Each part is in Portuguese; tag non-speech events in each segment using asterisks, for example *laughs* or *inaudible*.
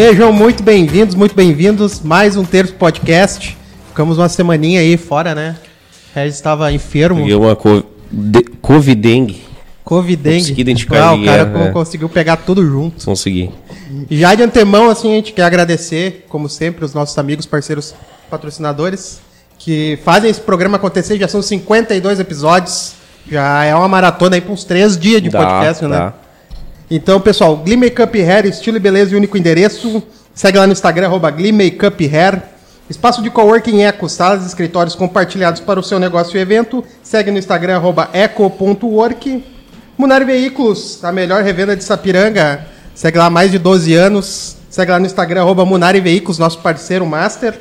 Sejam muito bem-vindos, muito bem-vindos. Mais um Terço Podcast. Ficamos uma semaninha aí fora, né? O Regis estava enfermo. Peguei uma co de- Covidengue. Covidengue. Consegui identificar Ah, o cara é, é. conseguiu pegar tudo junto. Consegui. E já de antemão, assim, a gente quer agradecer, como sempre, os nossos amigos, parceiros, patrocinadores, que fazem esse programa acontecer. Já são 52 episódios. Já é uma maratona aí para uns três dias de Dá, podcast, né? Então, pessoal, Glee Makeup Hair, estilo e beleza e único endereço. Segue lá no Instagram, arroba Glee Makeup Hair. Espaço de coworking Eco, salas e escritórios compartilhados para o seu negócio e evento. Segue no Instagram, eco.work. Munari Veículos, a melhor revenda de Sapiranga. Segue lá há mais de 12 anos. Segue lá no Instagram, arroba Munari Veículos, nosso parceiro master.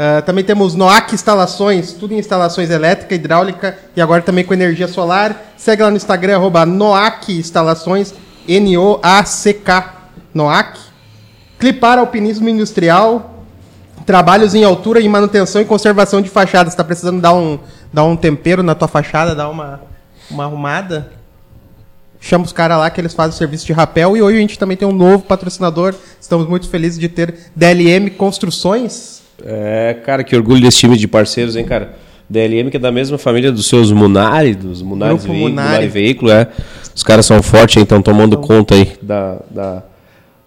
Ah, também temos Noac Instalações, tudo em instalações elétrica, hidráulica e agora também com energia solar. Segue lá no Instagram, arroba Noac Instalações, N-O-A-C-K, Noac. Clipar Alpinismo Industrial, trabalhos em altura e manutenção e conservação de fachadas. Está precisando dar um, dar um tempero na tua fachada, dar uma, uma arrumada? Chama os caras lá que eles fazem o serviço de rapel. E hoje a gente também tem um novo patrocinador. Estamos muito felizes de ter DLM Construções. É, cara, que orgulho desse time de parceiros, hein, cara? DLM, que é da mesma família dos seus Munari, dos Munari, Grupo Veículo, Munari. Munari Veículo, é. Os caras são fortes, hein, estão tomando conta aí da, da-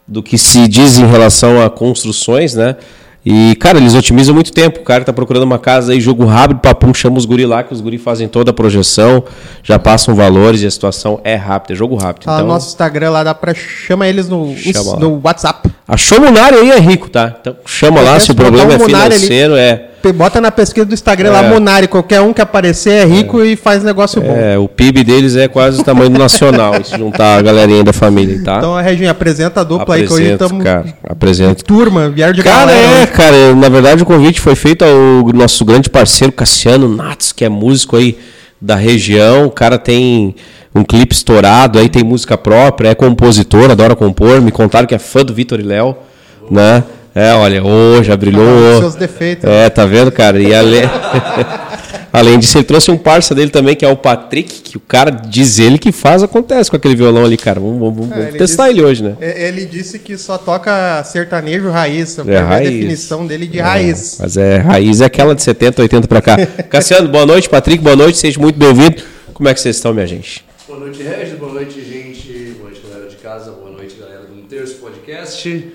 do que se diz em relação a construções, né? E, cara, eles otimizam muito tempo. O cara tá procurando uma casa aí, jogo rápido, papum, chama os guri lá, que os guri fazem toda a projeção, já passam valores e a situação é rápida, é jogo rápido. Tá lá no nosso Instagram lá, dá pra chama eles no, Chama no WhatsApp. Achou Munari aí é rico, tá? Então chama lá se o problema é Munari ali. financeiro, é. Bota na pesquisa do Instagram lá, É. Monari. Qualquer um que aparecer é rico e faz negócio bom. É, o PIB deles é quase o tamanho do nacional, *laughs* se juntar a galerinha da família, tá? Então, Reginho, apresenta a dupla aí que hoje apresento, estamos. cara, apresento. Turma, vieram de Cara, galera. é, né? cara, na verdade o convite foi feito ao nosso grande parceiro Cassiano Natos, que é músico aí da região. O cara tem um clipe estourado, aí tem música própria, é compositor, adora compor. Me contaram que é fã do Vitor e Léo, né? É, olha, ô, já brilhou. Ah, seus defeitos. É, tá vendo, cara? E além, *laughs* além disso, ele trouxe um parça dele também, que é o Patrick, que o cara diz ele que faz, acontece com aquele violão ali, cara. Vamos, vamos- vamos É, ele testar disse- ele hoje, né? É, Ele disse que só toca sertanejo raiz. Eu É quero ver raiz. a definição dele de raiz. Mas é, raiz é aquela de 70, 80 pra cá. *laughs* Cassiano, boa noite. Patrick, boa noite. Seja muito bem-vindo. Como é que vocês estão, minha gente? Boa noite, Regis. Boa noite, gente. Boa noite, galera de casa. Boa noite, galera do Terço Podcast.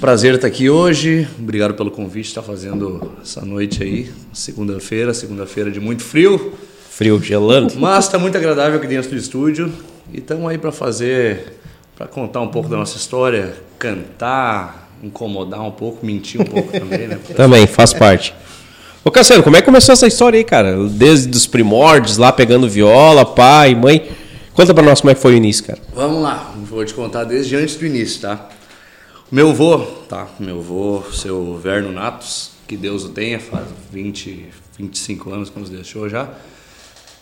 Prazer estar aqui hoje. Obrigado pelo convite, estar fazendo essa noite aí, segunda-feira, segunda-feira de muito frio, Frio, gelando. mas está muito agradável aqui dentro do estúdio. E estamos aí para fazer, para contar um pouco da nossa história, cantar, incomodar um pouco, mentir um pouco também, né? *laughs* Também, faz parte. Ô, Cassiano, como é que começou essa história aí, cara? Desde os primórdios, lá pegando viola, pai, mãe. Conta pra nós como é que foi o início, cara. Vamos lá, vou te contar desde antes do início, tá? Meu avô, tá? Meu avô, seu Verno Natos, que Deus o tenha, faz 20, 25 anos que nos deixou já.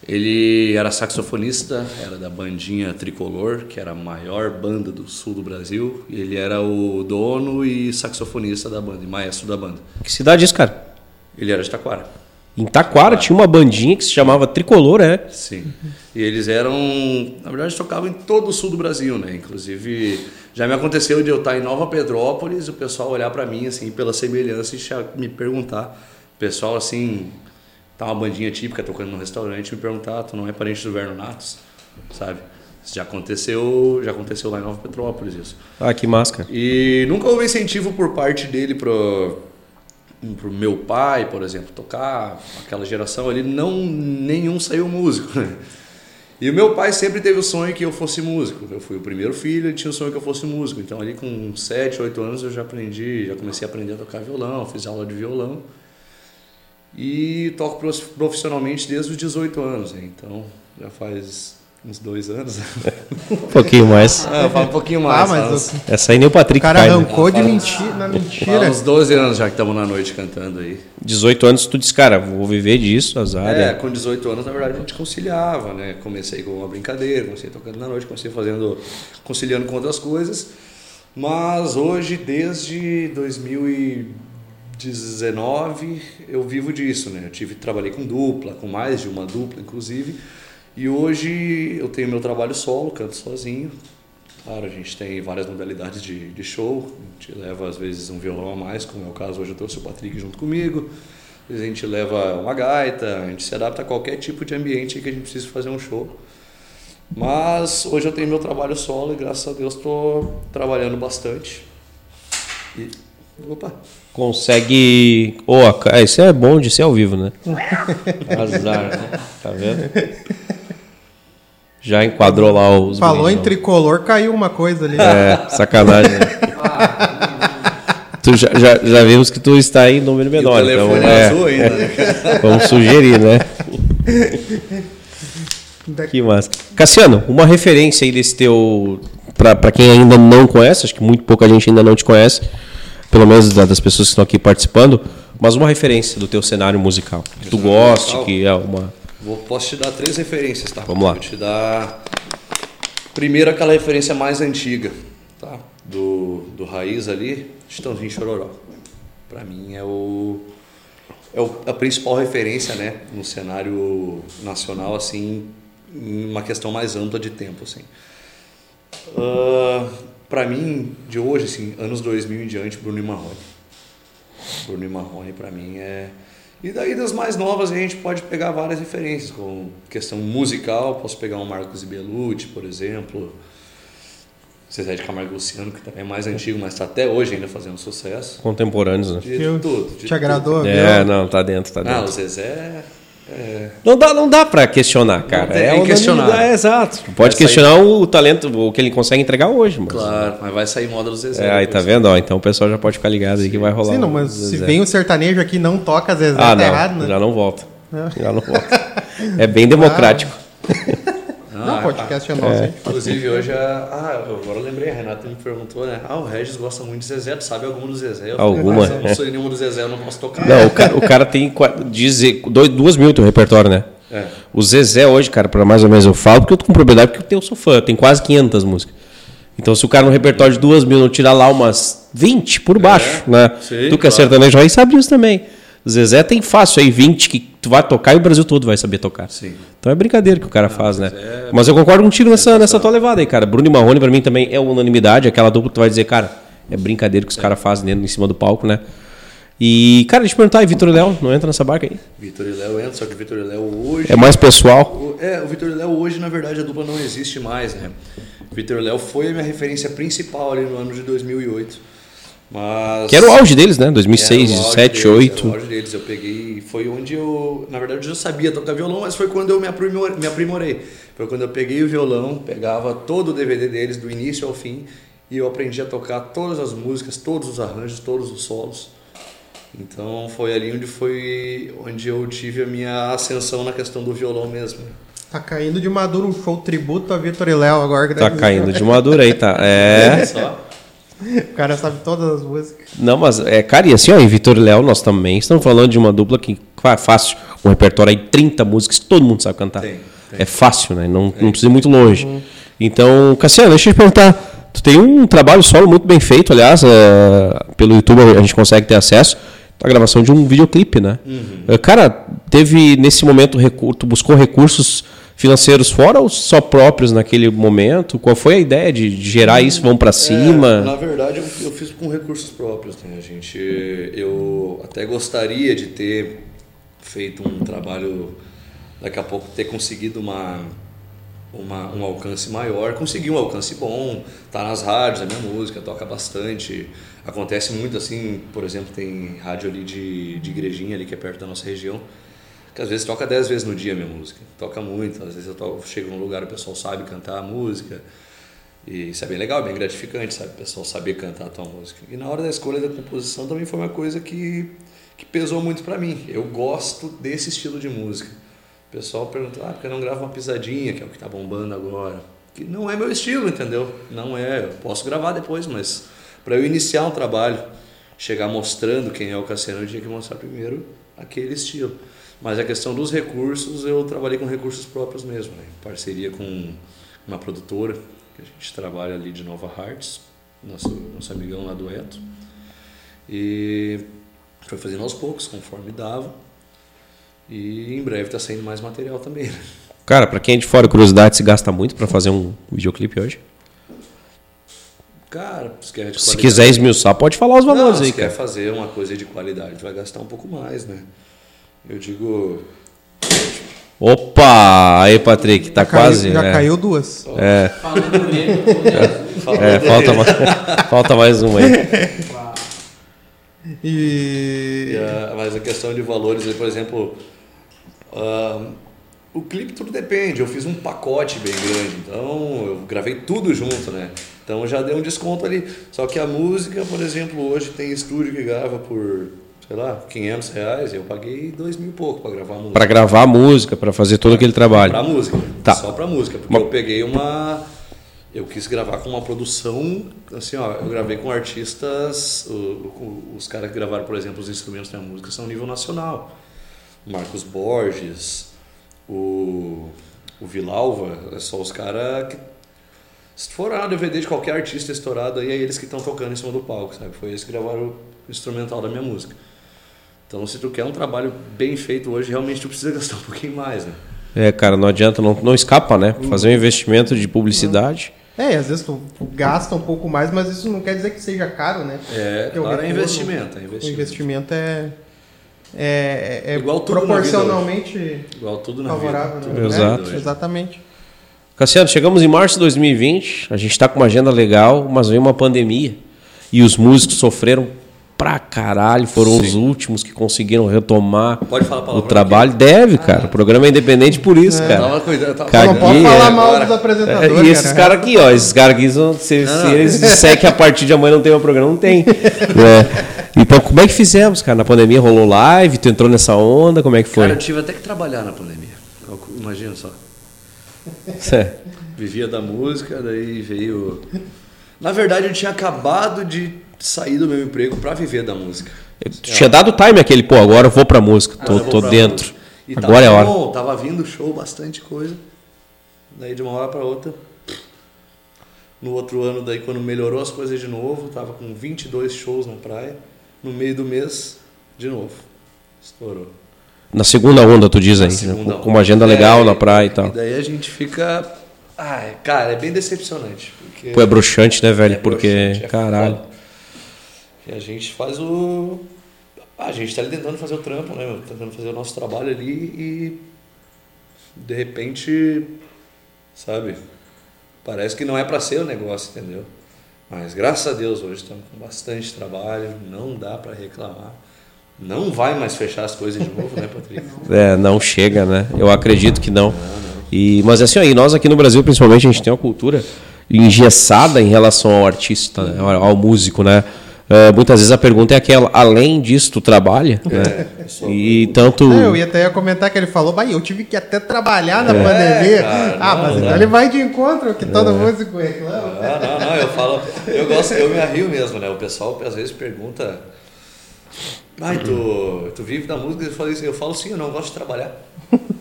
Ele era saxofonista, era da bandinha Tricolor, que era a maior banda do sul do Brasil. Ele era o dono e saxofonista da banda, e maestro da banda. Que cidade é isso, cara? Ele era de Taquara. Em Taquara tinha uma bandinha que se chamava Tricolor, é? Sim. E eles eram, na verdade, tocavam em todo o sul do Brasil, né? Inclusive, já me aconteceu de eu estar em Nova Petrópolis, o pessoal olhar para mim assim pela semelhança e me perguntar, o pessoal assim, tá uma bandinha típica tocando no restaurante, me perguntar, "Ah, tu não é parente do Verno Natos, sabe? Isso já aconteceu, já aconteceu lá em Nova Petrópolis isso. Ah, que máscara. E nunca houve incentivo por parte dele pro, pro meu pai, por exemplo, tocar. Aquela geração ali, não nenhum saiu músico. E o meu pai sempre teve o sonho que eu fosse músico. Eu fui o primeiro filho, ele tinha o sonho que eu fosse músico. Então ali com 7, 8 anos eu já aprendi, já comecei a aprender a tocar violão, fiz aula de violão. E toco prof- profissionalmente desde os 18 anos, né? então já faz uns dois anos. *laughs* Um pouquinho mais. Ah, eu falo um pouquinho Ah, mais. mas faz- o Essa aí nem o Patrick cara cai, né? arrancou de Fala- mentira, na mentira. uns 12 anos já que estamos na noite cantando aí. 18 anos, tu disse, cara, vou viver disso, azar. É, É. com 18 anos, na verdade, a gente conciliava, né? Comecei com uma brincadeira, comecei tocando na noite, comecei fazendo, conciliando com outras coisas. Mas hoje, desde 2019, eu vivo disso, né? Eu tive, trabalhei com dupla, com mais de uma dupla, inclusive. E hoje eu tenho meu trabalho solo, canto sozinho. Claro, a gente tem várias modalidades de, de show. A gente leva, às vezes, um violão a mais, como é o caso hoje eu trouxe o Patrick junto comigo. Às vezes a gente leva uma gaita, a gente se adapta a qualquer tipo de ambiente que a gente precise fazer um show. Mas hoje eu tenho meu trabalho solo e graças a Deus estou trabalhando bastante. E. Opa! Consegue. Oh, isso é bom de ser ao vivo, né? *laughs* Azar, né? Tá vendo? Já enquadrou lá os. Falou em tricolor, caiu uma coisa ali. É, sacanagem. Né? tu já, já, já, vimos que tu está em número menor. E o então, é, azul ainda. Né? *laughs* vamos sugerir, né? que massa. Cassiano, uma referência aí desse teu. Para quem ainda não conhece, acho que muito pouca gente ainda não te conhece, pelo menos das pessoas que estão aqui participando, mas uma referência do teu cenário musical. Que tu goste, que é uma Vou, posso te dar três referências, tá? Vamos lá. Vou te dar primeiro aquela referência mais antiga, tá? Do, do Raiz ali, Chitãozinho Chororó. Para mim é o é o, a principal referência, né, no cenário nacional, assim, uma questão mais ampla de tempo, assim. Uh, para mim, de hoje, assim, anos 2000 em diante, Bruno e Marrone. Bruno e Marrone, para mim, é e daí das mais novas a gente pode pegar várias referências, com questão musical, posso pegar um Marcos Belucci, por exemplo, Zezé de Camargo Luciano, que também é mais antigo, mas está até hoje ainda fazendo sucesso. Contemporâneos, né? De, de tudo. De Te tudo. agradou? É, não, tá dentro, tá dentro. Ah, o Zezé é... Não dá, não dá para questionar, cara. Tem, é tem questionar. É, exato. Pode vai questionar sair... o talento, o que ele consegue entregar hoje, mas... Claro, mas vai sair moda do Zezé. É, aí tá vendo, ó, então o pessoal já pode ficar ligado Sim. aí que vai rolar. Sim, não, mas se vem o sertanejo aqui não toca Zezé, ah, tá não, errado, né? Já não volta. É. Já não volta. é bem democrático. *laughs* Não, o podcast é nosso. É. Inclusive, hoje, a... ah, agora eu lembrei, a Renata me perguntou, né? Ah, o Regis gosta muito de Zezé, tu sabe alguma do Zezé? Eu alguma? Falei, não sou nenhuma do Zezé, eu não posso tocar. Não, o cara, o cara tem dizer, dois, duas mil teu repertório, né? É. O Zezé hoje, cara, para mais ou menos eu falo, porque eu tô com propriedade, porque eu sou fã, tem quase 500 músicas. Então, se o cara no repertório de duas mil não tirar lá umas 20 por baixo, é, né? Sim, tu que é sertanejo aí sabe disso também. Zezé tem fácil aí 20 que tu vai tocar e o Brasil todo vai saber tocar. Sim. Então é brincadeira que o cara não, faz, né? É... Mas eu concordo contigo nessa, nessa tua levada aí, cara. Bruno e Marrone para mim também é unanimidade, aquela dupla que tu vai dizer, cara, é brincadeira que os é. caras fazem dentro em cima do palco, né? E, cara, deixa eu perguntar, e Vitor e Léo, não entra nessa barca aí? Vitor e Léo entra, só que o Vitor e Léo hoje. É mais pessoal? É, o Vitor e Léo hoje, na verdade, a dupla não existe mais, né? Vitor e Léo foi a minha referência principal ali no ano de 2008. Mas. Que era o auge deles, né? 2006, 2007, 2008. Era o auge deles. Eu peguei. Foi onde eu. Na verdade, eu já sabia tocar violão, mas foi quando eu me aprimorei. Me aprimorei. Foi quando eu peguei o violão, pegava todo o DVD deles, do início ao fim, e eu aprendi a tocar todas as músicas, todos os arranjos, todos os solos. Então foi ali onde foi onde eu tive a minha ascensão na questão do violão mesmo. Tá caindo de maduro um show tributo a Vitor e Léo agora. Tá caindo de maduro aí, tá. *laughs* É. Só. O cara sabe todas as músicas. Não, mas é, cara, e assim, ó, em Vitor e Léo nós também estamos falando de uma dupla que é fácil, um repertório aí 30 músicas que todo mundo sabe cantar. Tem, tem. É fácil, né? Não, não precisa ir muito longe. Uhum. Então, Cassiano, deixa eu te perguntar. Tu tem um trabalho solo muito bem feito, aliás, é, pelo YouTube a gente consegue ter acesso a gravação de um videoclipe, né? Uhum. Cara, teve nesse momento, tu buscou recursos financeiros fora ou só próprios naquele momento? Qual foi a ideia de, gerar isso? Vão para cima? É, na verdade, eu, eu, fiz com recursos próprios. Né? A gente, eu até gostaria de ter feito um trabalho, daqui a pouco ter conseguido uma, uma, um alcance maior. Consegui um alcance bom, tá nas rádios, a minha música toca bastante. Acontece muito assim, por exemplo, tem rádio ali de, de igrejinha ali que é perto da nossa região, que às vezes toca 10 vezes no dia a minha música. Toca muito, às vezes eu toco, chego num lugar o pessoal sabe cantar a música. E isso é bem legal, bem gratificante, sabe? O pessoal saber cantar a tua música. E na hora da escolha da composição também foi uma coisa que, que pesou muito para mim. Eu gosto desse estilo de música. O pessoal pergunta, ah, porque não gravo uma pisadinha, que é o que tá bombando agora. Que não é meu estilo, entendeu? Não é. Eu posso gravar depois, mas para eu iniciar um trabalho, chegar mostrando quem é o Cassiano, eu tinha que mostrar primeiro aquele estilo. Mas a questão dos recursos, eu trabalhei com recursos próprios mesmo, né? em parceria com uma produtora, que a gente trabalha ali de Nova Hearts, nosso, nosso amigão lá do Eto. E foi fazendo aos poucos, conforme dava. E em breve está saindo mais material também. Né? Cara, para quem é de fora, curiosidade, se gasta muito para fazer um videoclipe hoje? Cara, se quer de Se quiser esmiuçar, pode falar os valores Não, aí, se quer cara. fazer uma coisa de qualidade, vai gastar um pouco mais, né? Eu digo, Opa! Aí, Patrick, tá Já caiu- quase. Já é. caiu duas. É, Falando nele, é, dele, falta, mais, falta mais uma aí. E. E a- mas a questão de valores, aí, por exemplo, ah, o clipe tudo depende. Eu fiz um pacote bem grande, então eu gravei tudo junto, né? Então já dei um desconto ali. Só que a música, por exemplo, hoje tem estúdio que grava por, sei lá, 500 reais. Eu paguei 2 mil e pouco para gravar a música. Pra gravar a música, pra fazer todo aquele trabalho. Pra música. Tá. Só pra música. Porque Mas- eu peguei uma. Eu quis gravar com uma produção. Assim, ó, eu gravei com artistas. o- o- os caras que gravaram, por exemplo, os instrumentos da música são nível nacional. Marcos Borges, o, o Vilalva, é só os caras que. Se for lá DVD de qualquer artista estourado aí, é eles que estão tocando em cima do palco, sabe? Foi eles que gravaram o instrumental da minha música. Então, se tu quer um trabalho bem feito hoje, realmente tu precisa gastar um pouquinho mais, né? É, cara, não adianta, não, não escapa, né? Fazer um investimento de publicidade. É, às vezes tu, tu gasta um pouco mais, mas isso não quer dizer que seja caro, né? É, Porque o claro, é investimento, é O investimento. investimento é. É, é Igual tudo na vida proporcionalmente Igual tudo na favorável, vida. né? tudo na Exato. vida É, exatamente. Cassiano, chegamos em março de 2020, a gente tá com uma agenda legal, mas veio uma pandemia. E os músicos sofreram pra caralho, foram os últimos que conseguiram retomar Pode falar o trabalho. Deve, cara. O programa é independente por isso, cara. Tava cuidando, tava... Caguei, Não pode falar é, mal dos apresentadores. É, e esses cara. caras aqui, ó, esses caras aqui, são- se, se eles disserem que a partir de amanhã não tem o programa, não tem. *laughs* É. Então, como é que fizemos, cara? Na pandemia rolou live, tu entrou nessa onda, como é que foi? Cara, eu tive até que trabalhar na pandemia. Imagina só. É. Vivia da música, daí veio... Na verdade, eu tinha acabado de sair do meu emprego pra viver da música. Tu tinha dado time aquele, pô, agora eu vou pra música, tô, eu tô dentro. E Agora é a tava hora. Bom, tava vindo show, bastante coisa. Daí de uma hora pra outra. No outro ano, daí quando melhorou as coisas de novo, tava com 22 shows na praia. No meio do mês, de novo. Estourou. Na segunda onda, tu diz aí, né? com, com uma agenda legal na praia e tal. E daí a gente fica. Ai, cara, é bem decepcionante. Porque Pô, é bruxante, né, velho? é Porque, é caralho. foda. E a gente faz o. A gente tá ali tentando fazer o trampo, né? meu? Tentando fazer o nosso trabalho ali e. De repente. Sabe? Parece que não é pra ser o negócio, entendeu? Mas graças a Deus hoje estamos com bastante trabalho, não dá pra reclamar. Não vai mais fechar as coisas de novo, né, Patrick? *laughs* É, não chega, né? Eu acredito que não. E, mas assim, aí, nós aqui no Brasil, principalmente, a gente tem uma cultura engessada em relação ao artista, ao músico, né? É, muitas vezes a pergunta é aquela, além disso, tu trabalha? né? eu sou- E tanto... É, eu ia até comentar que ele falou, vai, eu tive que até trabalhar na É, pandemia. cara, ah, não, mas então não. ele vai de encontro que todo músico reclama. Ah, não, não, eu falo, eu gosto, eu me arrio mesmo, né? O pessoal às vezes pergunta, ai, tu, tu vive da música? Eu falo, eu falo sim, eu não gosto de trabalhar.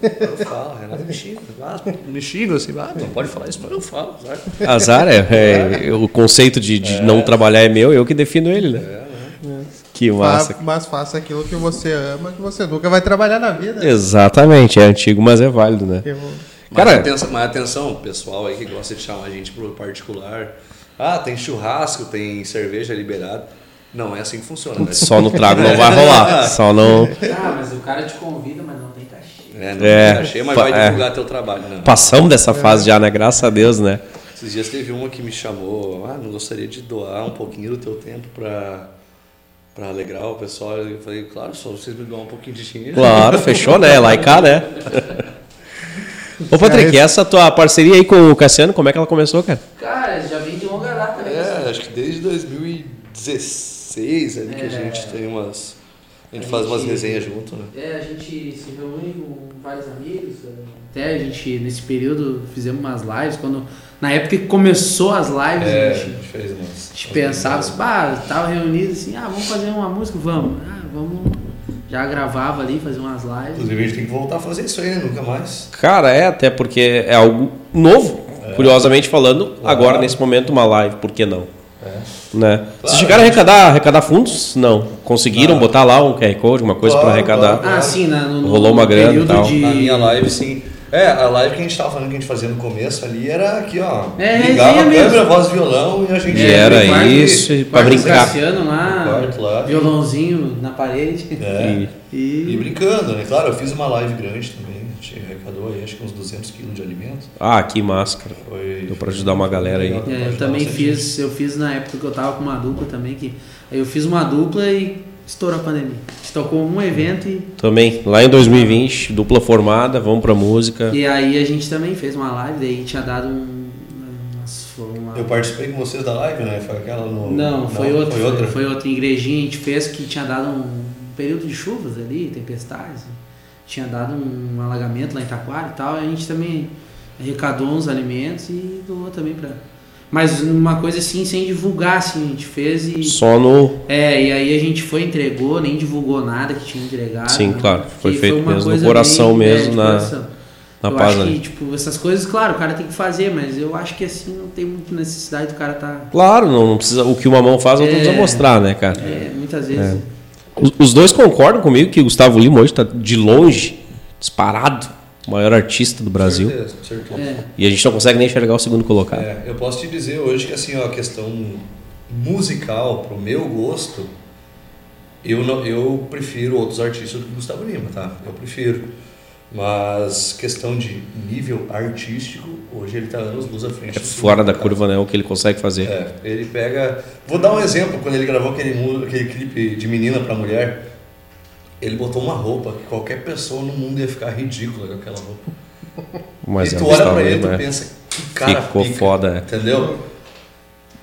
Eu falo, Renato me xinga, ah, me xinga assim, ah, não pode falar isso, mas eu falo, sabe? Azar é, é, o conceito de, de não trabalhar é meu, eu que defino ele, né? Que massa. Fa- Mas faça aquilo que você ama, que você nunca vai trabalhar na vida. Exatamente, é antigo, mas é válido, né? Eu- Cara- mas atenção, mas atenção, pessoal aí que gosta de chamar a gente pro particular. Ah, tem churrasco, tem cerveja liberada. Não é assim que funciona, né? Só no trago não vai rolar. *laughs* Só não. Ah, mas o cara te convida, mas não tem cachê. É, não É, é, cachê, mas pa- vai é. divulgar teu trabalho, né? Passamos dessa fase já, né? Graças a Deus, né? Esses dias teve uma que me chamou, ah, não gostaria de doar um pouquinho do teu tempo pra, pra alegrar o pessoal. Eu falei, claro, só vocês me doar um pouquinho de dinheiro. Claro, fechou, né? Lá e cá, né? *laughs* Ô, Patrick, essa tua parceria aí com o Cassiano, como é que ela começou, cara? Cara, já vem de longa data, né? É, acho que desde 2016 ali que a É. gente tem umas. A gente A faz umas gente- resenhas junto, né? É, a gente se reúne com vários amigos. Até a gente, nesse período, fizemos umas lives. Quando, na época que começou as lives, É, a a gente, gente fez umas. a gente pensava assim, bah, tava reunido assim, ah, vamos fazer uma música, vamos. Ah, vamos. Já gravava ali, fazia umas lives. Inclusive a gente tem que voltar a fazer isso aí, né? Nunca mais. Cara, é até porque é algo novo. Curiosamente falando, agora nesse momento uma live, por que não? Né? Vocês Claro, chegaram a arrecadar, arrecadar fundos? Não. Conseguiram botar lá um QR Code, alguma coisa Claro, para arrecadar? claro. Ah, sim, na, no, no Rolou uma grana e período tal. de... Na minha live, sim. É, a live que a gente tava falando que a gente fazia no começo ali era aqui, ó. É, ligava a mesmo. câmera, voz e violão e a gente. E era quarto- isso, do brincar. Cassiano lá, quarto lá. violãozinho na parede. É. *laughs* E- E brincando, né? Claro, eu fiz uma live grande também. A gente arrecadou aí acho que uns 200 quilos de alimento. Ah, que máscara. Foi. Deu pra ajudar uma galera aí. É, eu também fiz, eu fiz na época que eu tava com uma dupla também, que aí eu fiz uma dupla e estourou a pandemia. A gente tocou um evento e, Também, lá em 2020, dupla formada, vamos pra música. e aí a gente também fez uma live, daí tinha dado um. uma- Eu participei com vocês da live, né? Foi aquela no. Não, foi outra. Foi outra. Foi outra igrejinha, a gente fez que tinha dado um período de chuvas ali, tempestades. Tinha dado um alagamento lá em Taquara e tal. A gente também arrecadou uns alimentos e doou também pra. Mas uma coisa assim, sem divulgar, assim, a gente fez e. Só no. É, e aí a gente foi, entregou, nem divulgou nada que tinha entregado. Sim, né? claro, foi feito uma mesmo no coração bem, mesmo, de na- coração. Na eu paz acho que, tipo, essas coisas, claro, o cara tem que fazer, mas eu acho que assim não tem muita necessidade do cara tá. Claro, não, não precisa. O que uma mão faz, a outra É. precisa mostrar, né, cara? É, muitas vezes. Os, os dois concordam comigo que o Gustavo Lima hoje tá de longe, disparado, o maior artista do Brasil. Certeza, certeza. É. E a gente não consegue nem enxergar o segundo colocado. É, eu posso te dizer hoje que assim, ó, a questão musical, pro meu gosto, eu, não, eu prefiro outros artistas do que Gustavo Lima, tá? Eu prefiro. Mas questão de nível artístico, hoje ele tá anos luz à frente. É fora da curva, né? O que ele consegue fazer. É, ele pega. Vou dar um exemplo, quando ele gravou aquele, aquele clipe de menina pra mulher, ele botou uma roupa que qualquer pessoa no mundo ia ficar ridícula com aquela roupa. Mas e é tu o olha pra ele e tu é. pensa, que cara Ficou pica, foda, é. Entendeu?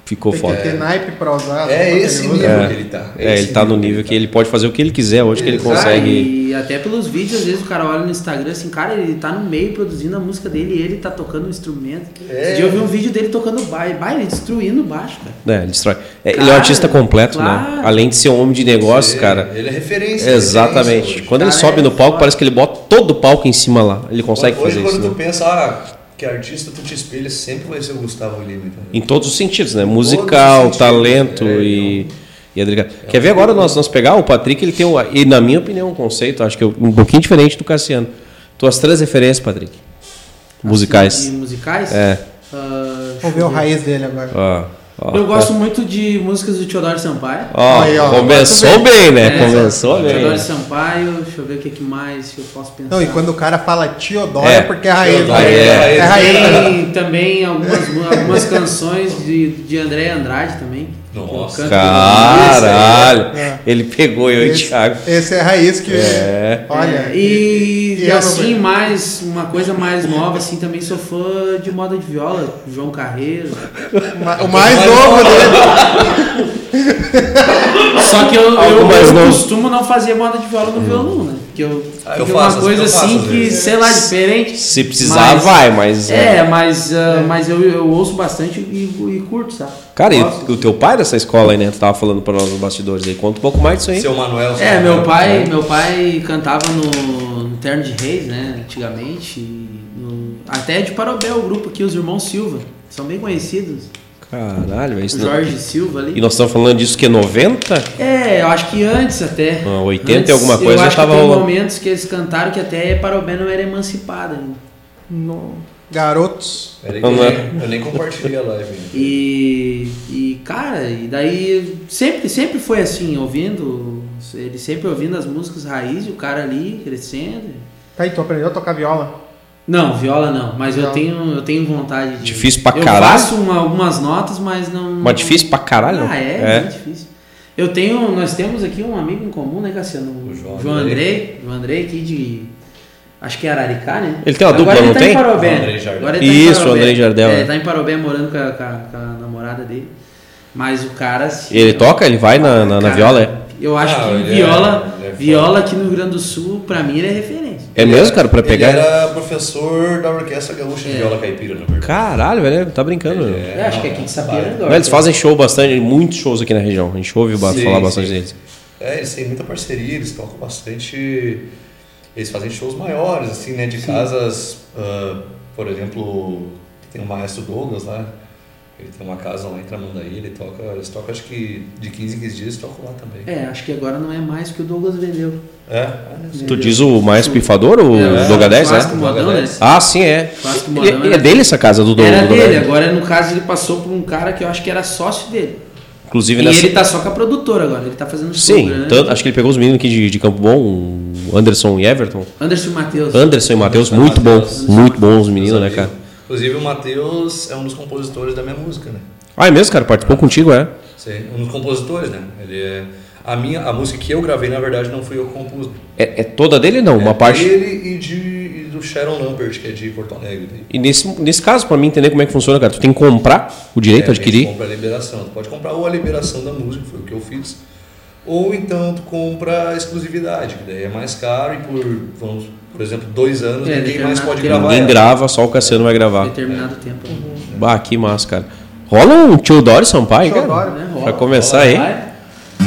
Ficou Tem foda. que ter naipe pra usar. É esse que ele nível É. que ele tá. É, ele tá no nível que ele pode fazer o que ele quiser hoje, que ele consegue. E até pelos vídeos, às vezes o cara olha no Instagram assim, cara, ele tá no meio produzindo a música dele e ele tá tocando um instrumento. É. Esse dia eu vi um vídeo dele tocando baixo, baixo, ele destruindo o baixo, cara. É, ele destrói. É, ele é um artista completo, né? claro. Além de ser um homem de negócio, É, cara. Ele é referência. Exatamente. referência hoje. Quando ele Cara, sobe é no palco, foda. parece que ele bota todo o palco em cima lá. Ele consegue Hoje, fazer quando isso. tu né? pensa, ah, que artista tu te espelha, sempre vai ser o Gustavo Lima. entendeu? Em todos os sentidos, né? Musical, talento é, e. e adriga- Quer ver agora nós, nós pegar o Patrick, ele tem um, e na minha opinião, um conceito, acho que é um pouquinho diferente do Cassiano. Tuas três referências, Patrick. Musicais. E musicais? É. Ah, Vamos ver o raiz dele agora. Ó, ó, eu tá. gosto muito de músicas do Teodoro Sampaio. Ó, Aí, ó, começou tu bem, né? É, começou bem. Teodoro Sampaio, deixa eu ver o que, que mais eu posso pensar. Não, e quando o cara fala Teodoro É. é porque é raiz. Teodoro né? é É raiz. né? Tem também algumas, algumas canções de, de André Andrade também. Nossa. Caralho! É. Ele pegou eu e o Esse, Thiago. esse é raiz que. É. Olha. É, e, e e não assim, vejo. mais uma coisa mais nova, assim, também sou fã de moda de viola, João Carreiro. ma- O mais novo dele. *laughs* Só que eu, eu, mais eu novo. costumo não fazer moda de viola no violão, né? Porque eu, Ah, eu faço, uma coisa eu faço assim que, vezes. sei lá, diferente. Se precisar, Mas- vai, mas. É, mas, ah, mas eu, eu ouço bastante e, e curto, sabe? Cara, e o teu pai dessa escola aí, né? Tu tava falando pra nós nos bastidores aí. Conta um pouco mais disso aí. Seu Manuel. seu É, meu pai, meu pai cantava no, no Terno de Reis, né, antigamente. e no- até de Parobé, o grupo aqui, os Irmãos Silva. São bem conhecidos. Caralho, é O isso. não- Jorge Silva ali. E nós estamos falando disso que é 90? É, eu acho que antes até. Ah, 80 e Antes, alguma coisa eu já acho tava que tem momentos que eles cantaram que até Parobé não era emancipada ainda. No- Garotos. Peraí que eu, nem, eu nem compartilhei a live. E, e cara, e daí sempre, sempre foi assim, ouvindo, ele sempre ouvindo as músicas raiz e o cara ali crescendo. Tá aí, tu aprendeu a tocar viola? Não, viola não, mas eu Viola. tenho, eu tenho vontade de. Difícil pra eu caralho? faço uma- algumas notas, mas não. Mas difícil pra caralho? Ah, é, muito difícil. Eu tenho, nós temos aqui um amigo em comum, né, Cassiano? O João João Andrei. Andrei. João Andrei aqui de. Acho que é Araricá, né? Ele tem uma Agora dupla, ele não tá tem? Em Parobé. Jardel. Agora ele tá em Isso, o Parobé. Andrei Jardel, É, né? ele tá em Parobé morando com a, com a- com a namorada dele. Mas o cara. assim, Ele ó, toca? Ele vai na, na, na cara, viola? É? Eu acho Ah, que é- viola, é viola aqui no Rio Grande do Sul, pra mim, ele é referência. É mesmo, cara? Pra pegar. Ele era professor da Orquestra Gaúcha de É. Viola Caipira, na verdade. Caralho, velho. Tá brincando. É, acho que aqui de Sapiranga. Eles fazem show bastante, muitos shows aqui na região. A gente ouve Sim, falar bastante sim. deles. É, eles têm muita parceria, eles tocam bastante. Eles fazem shows maiores, assim, né? De casas, ah, por exemplo, tem o maestro Douglas lá. Ele tem uma casa lá em Tramandaí, ele toca, eles tocam acho que de 15 em 15 dias tocam lá também. É, acho que agora não é mais que o Douglas vendeu. É? Tu diz o mais pifador, o É, Doga 10, clássico né? modão, né? Ah, sim, é. E, modão e é dele essa casa do Doga Era dele, 10? agora no caso ele passou por um cara que eu acho que era sócio dele. Inclusive E nessa. ele tá só com a produtora agora, ele tá fazendo show Sim, grande. tanto- acho que ele pegou os meninos aqui de, de Campo Bom, o Anderson e Everton. Anderson e Matheus. Anderson e Matheus, muito bom. Matheus. Muito bons os meninos, né, cara? Inclusive o Matheus é um dos compositores da minha música, né? Ah, é mesmo, cara? Participou contigo, é? Sim, um dos compositores, né? Ele é... A minha, a música que eu gravei, na verdade, não fui eu que compus. É, é toda dele, não? Uma é parte. Dele e, de, do Sharon Lambert, que é de Porto Alegre. E nesse, nesse caso, pra mim entender como é que funciona, cara, tu tem que comprar o direito, É, adquirir. compra a liberação. Tu pode comprar ou a liberação da música, foi o que eu fiz. Ou então tu compra a exclusividade, que daí é mais caro e por, vamos, por exemplo, dois anos É, ninguém mais pode tempo. gravar. Ninguém ela. grava, só o Cassiano vai gravar. Determinado tempo. Bah, que massa, cara. Rola um Teodoro Sampaio, cara? Teodoro. Né? Pra Rola, começar rola, aí. vai.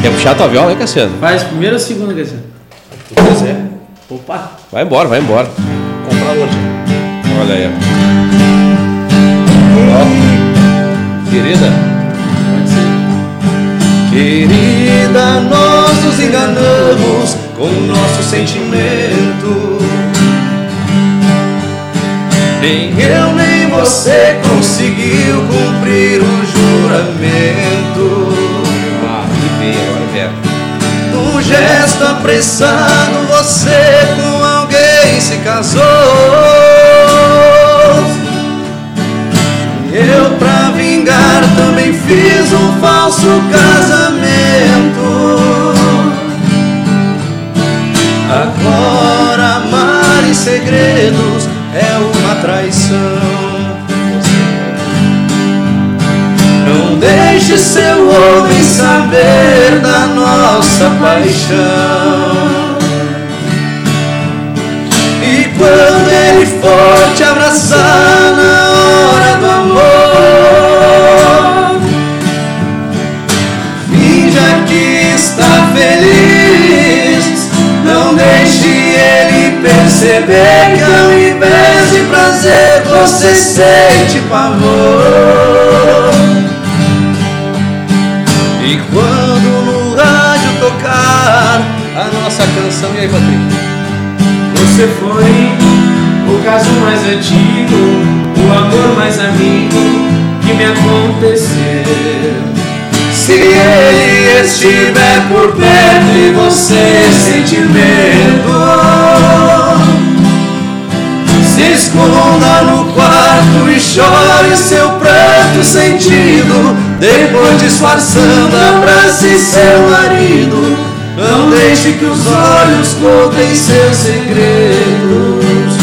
Quer puxar tua viola aí, Cassiano? Faz primeiro ou segundo, Cassiano? Se tu quiser, Opa! Vai embora, vai embora. Outra. Olha aí, ó. Querida. Querida, nós nos enganamos com o nosso sentimento. Nem eu nem você conseguiu cumprir o juramento. Ah, bem, agora é Num gesto apressado, você alguém se casou. Eu, pra vingar, também fiz um falso casamento. Agora, amar em segredos é uma traição. Deixe seu homem saber da nossa paixão. Quando ele for te abraçar na hora do amor, finja que está feliz. Não deixe ele perceber que ao invés de prazer você sente pavor. E quando no rádio tocar a nossa canção, e aí, Patrick? Você foi o caso mais antigo, o amor mais amigo que me aconteceu. Se ele estiver por perto e você sentir medo, se esconda no quarto e chore seu pranto sentido, depois disfarçando a praça e seu marido. Não deixe que os olhos contem seus segredos.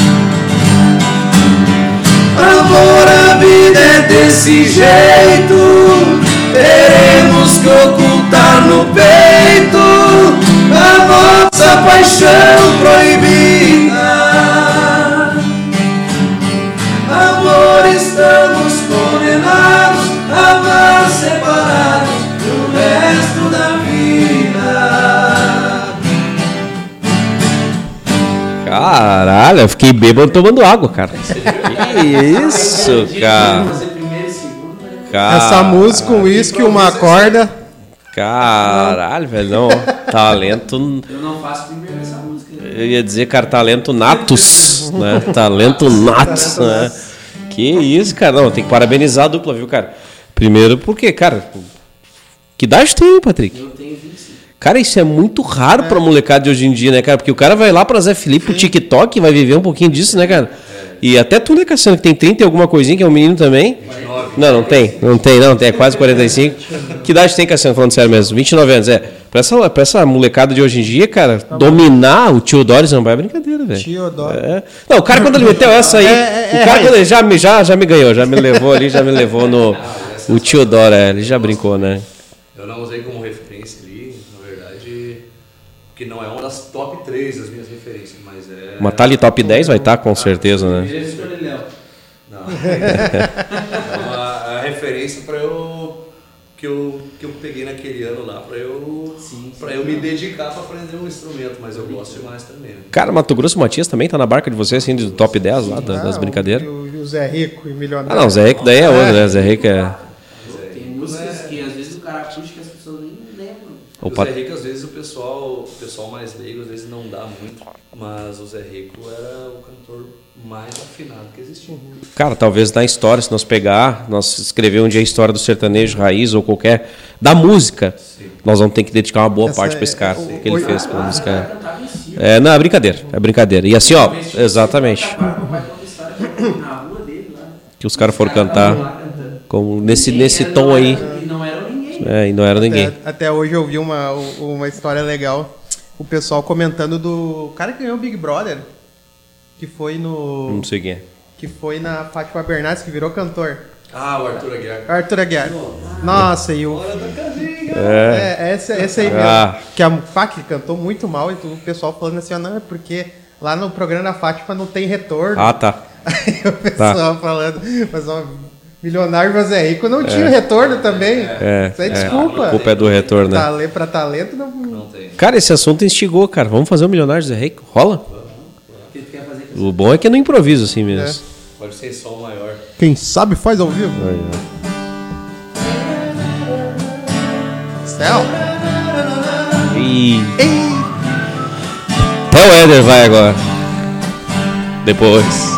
Amor, a vida é desse jeito. Teremos que ocultar no peito a nossa paixão proibida. Amor, estamos condenados a amar separados Caralho, eu fiquei bêbado tomando água, cara. Que isso, cara. Né? Essa música, um uísque, uma corda. Caralho, velho. Não, talento. Eu não faço primeiro essa música. Eu ia dizer, cara, talento natus, né? Talento natus, né? Que isso, cara. Não, tem que parabenizar a dupla, viu, cara? Primeiro porque, cara, que idade tem, Patrick? Eu tenho 25. Cara, isso é muito raro pra molecada de hoje em dia, né, cara? Porque o cara vai lá pra Zé Felipe, pro TikTok, vai viver um pouquinho disso, né, cara? E até tu, né, Cassiano, que tem 30 e alguma coisinha, que é um menino também. Não, não tem, não tem, não, tem, é quase 45. Que idade tem, Cassiano, falando sério mesmo? 29 anos, é. Pra essa, pra essa molecada de hoje em dia, cara, dominar o tio Doris não é brincadeira, velho. Teodoro. É. Não, o cara quando ele meteu essa aí, É, é, é o cara raiz. quando ele já, me- já, já me ganhou, já me levou ali, já me levou no... *laughs* O tio Dora, é, ele já brincou, né? Eu não usei como referência ali, que não é uma das top 3 das minhas referências, mas é. Uma Tali Top 10 vai estar, com certeza, né? Não. *laughs* é uma a referência para eu que eu que eu peguei naquele ano lá para eu Sim, para eu me dedicar para aprender um instrumento, mas eu gosto demais também. né? Cara, Mato Grosso Matias também tá na barca de vocês, assim, do top 10 lá, da- das Ah, brincadeiras. E o, o Zé Rico e milionário. Ah, não, Zé Rico daí é outro, né? Zé Rico é... O O Zé Rico, às vezes, o pessoal, o pessoal mais leigo, às vezes não dá muito, mas o Zé Rico era o cantor mais afinado que existia. Cara, talvez na história, se nós pegar, nós escrever um dia a história do sertanejo raiz ou qualquer. da música, nós vamos ter que dedicar uma boa Essa parte é- para esse cara. o- que ele fez pela música. É, não, é brincadeira. É brincadeira. E assim, ó, exatamente. Que na rua dele lá. Que os caras foram cantar como nesse, nesse era- tom aí. era- E não ninguém. É, e não era ninguém. Até, até hoje eu vi uma, uma história legal. O pessoal comentando do cara que ganhou o Big Brother. Que foi no. Não sei quem é. Que foi na Fátima Bernardes, que virou cantor. Ah, o Arthur Aguiar. Arthur Aguiar. Nossa, e o. Hora da casinha. É, esse, esse aí mesmo. Ah. Que a Fátima cantou muito mal e o pessoal falando assim, ó, não, é porque lá no programa da Fátima não tem retorno. Ah, tá. *laughs* Aí o pessoal falando, mas ó, milionário José Rico não tinha retorno também. É, Isso aí, é. desculpa. A culpa é do retorno, né? Tale, pra talento não. Não tem. Cara, esse assunto instigou, cara. Vamos fazer o Milionário Zé Rico? Rola? O que tu quer fazer com O bom é que é no improviso, assim mesmo. Pode ser som maior. Quem sabe faz ao vivo. Céu. E Ei, até o Éder vai agora. Depois.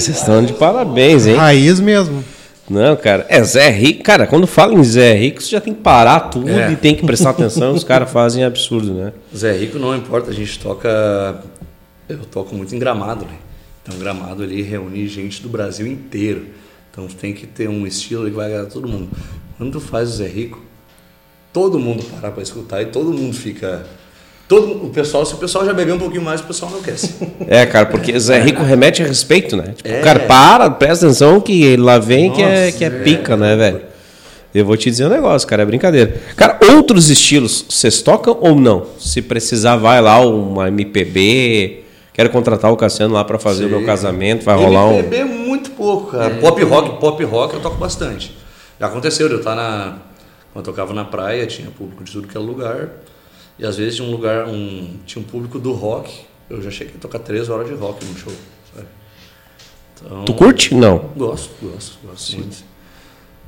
Cara, vocês estão de parabéns, hein? Raiz mesmo. Não, cara. É Zé Rico. Cara, quando fala em Zé Rico, você já tem que parar tudo É. e tem que prestar atenção. Os caras fazem absurdo, né? Zé Rico não importa, a gente toca. Eu toco muito em gramado, né? Então, gramado ali reúne gente do Brasil inteiro. Então, tem que ter um estilo ali que vai agradar todo mundo. Quando tu faz o Zé Rico, todo mundo para pra escutar e todo mundo fica. Todo, o pessoal, se o pessoal já bebeu um pouquinho mais, o pessoal não quer. *laughs* É, cara, porque Zé Rico remete a respeito, né? Tipo, É. cara, para, presta atenção que lá vem que, é, Nossa, que é é. pica, né, velho? Eu vou te dizer um negócio, cara, é brincadeira. Cara, outros estilos, vocês tocam ou não? Se precisar, vai lá uma MPB. Quero contratar o Cassiano lá pra fazer o meu Sim. casamento, vai rolar um. MPB muito pouco, cara. Pop rock, pop rock eu toco bastante. Já aconteceu de eu estar na. Quando eu tocava na praia, tinha público de tudo que era lugar. E às vezes tinha um lugar, um, tinha um público do rock. Eu já cheguei a tocar três horas de rock no show. sabe? Então, Tu curte? Não. Gosto, gosto, gosto muito.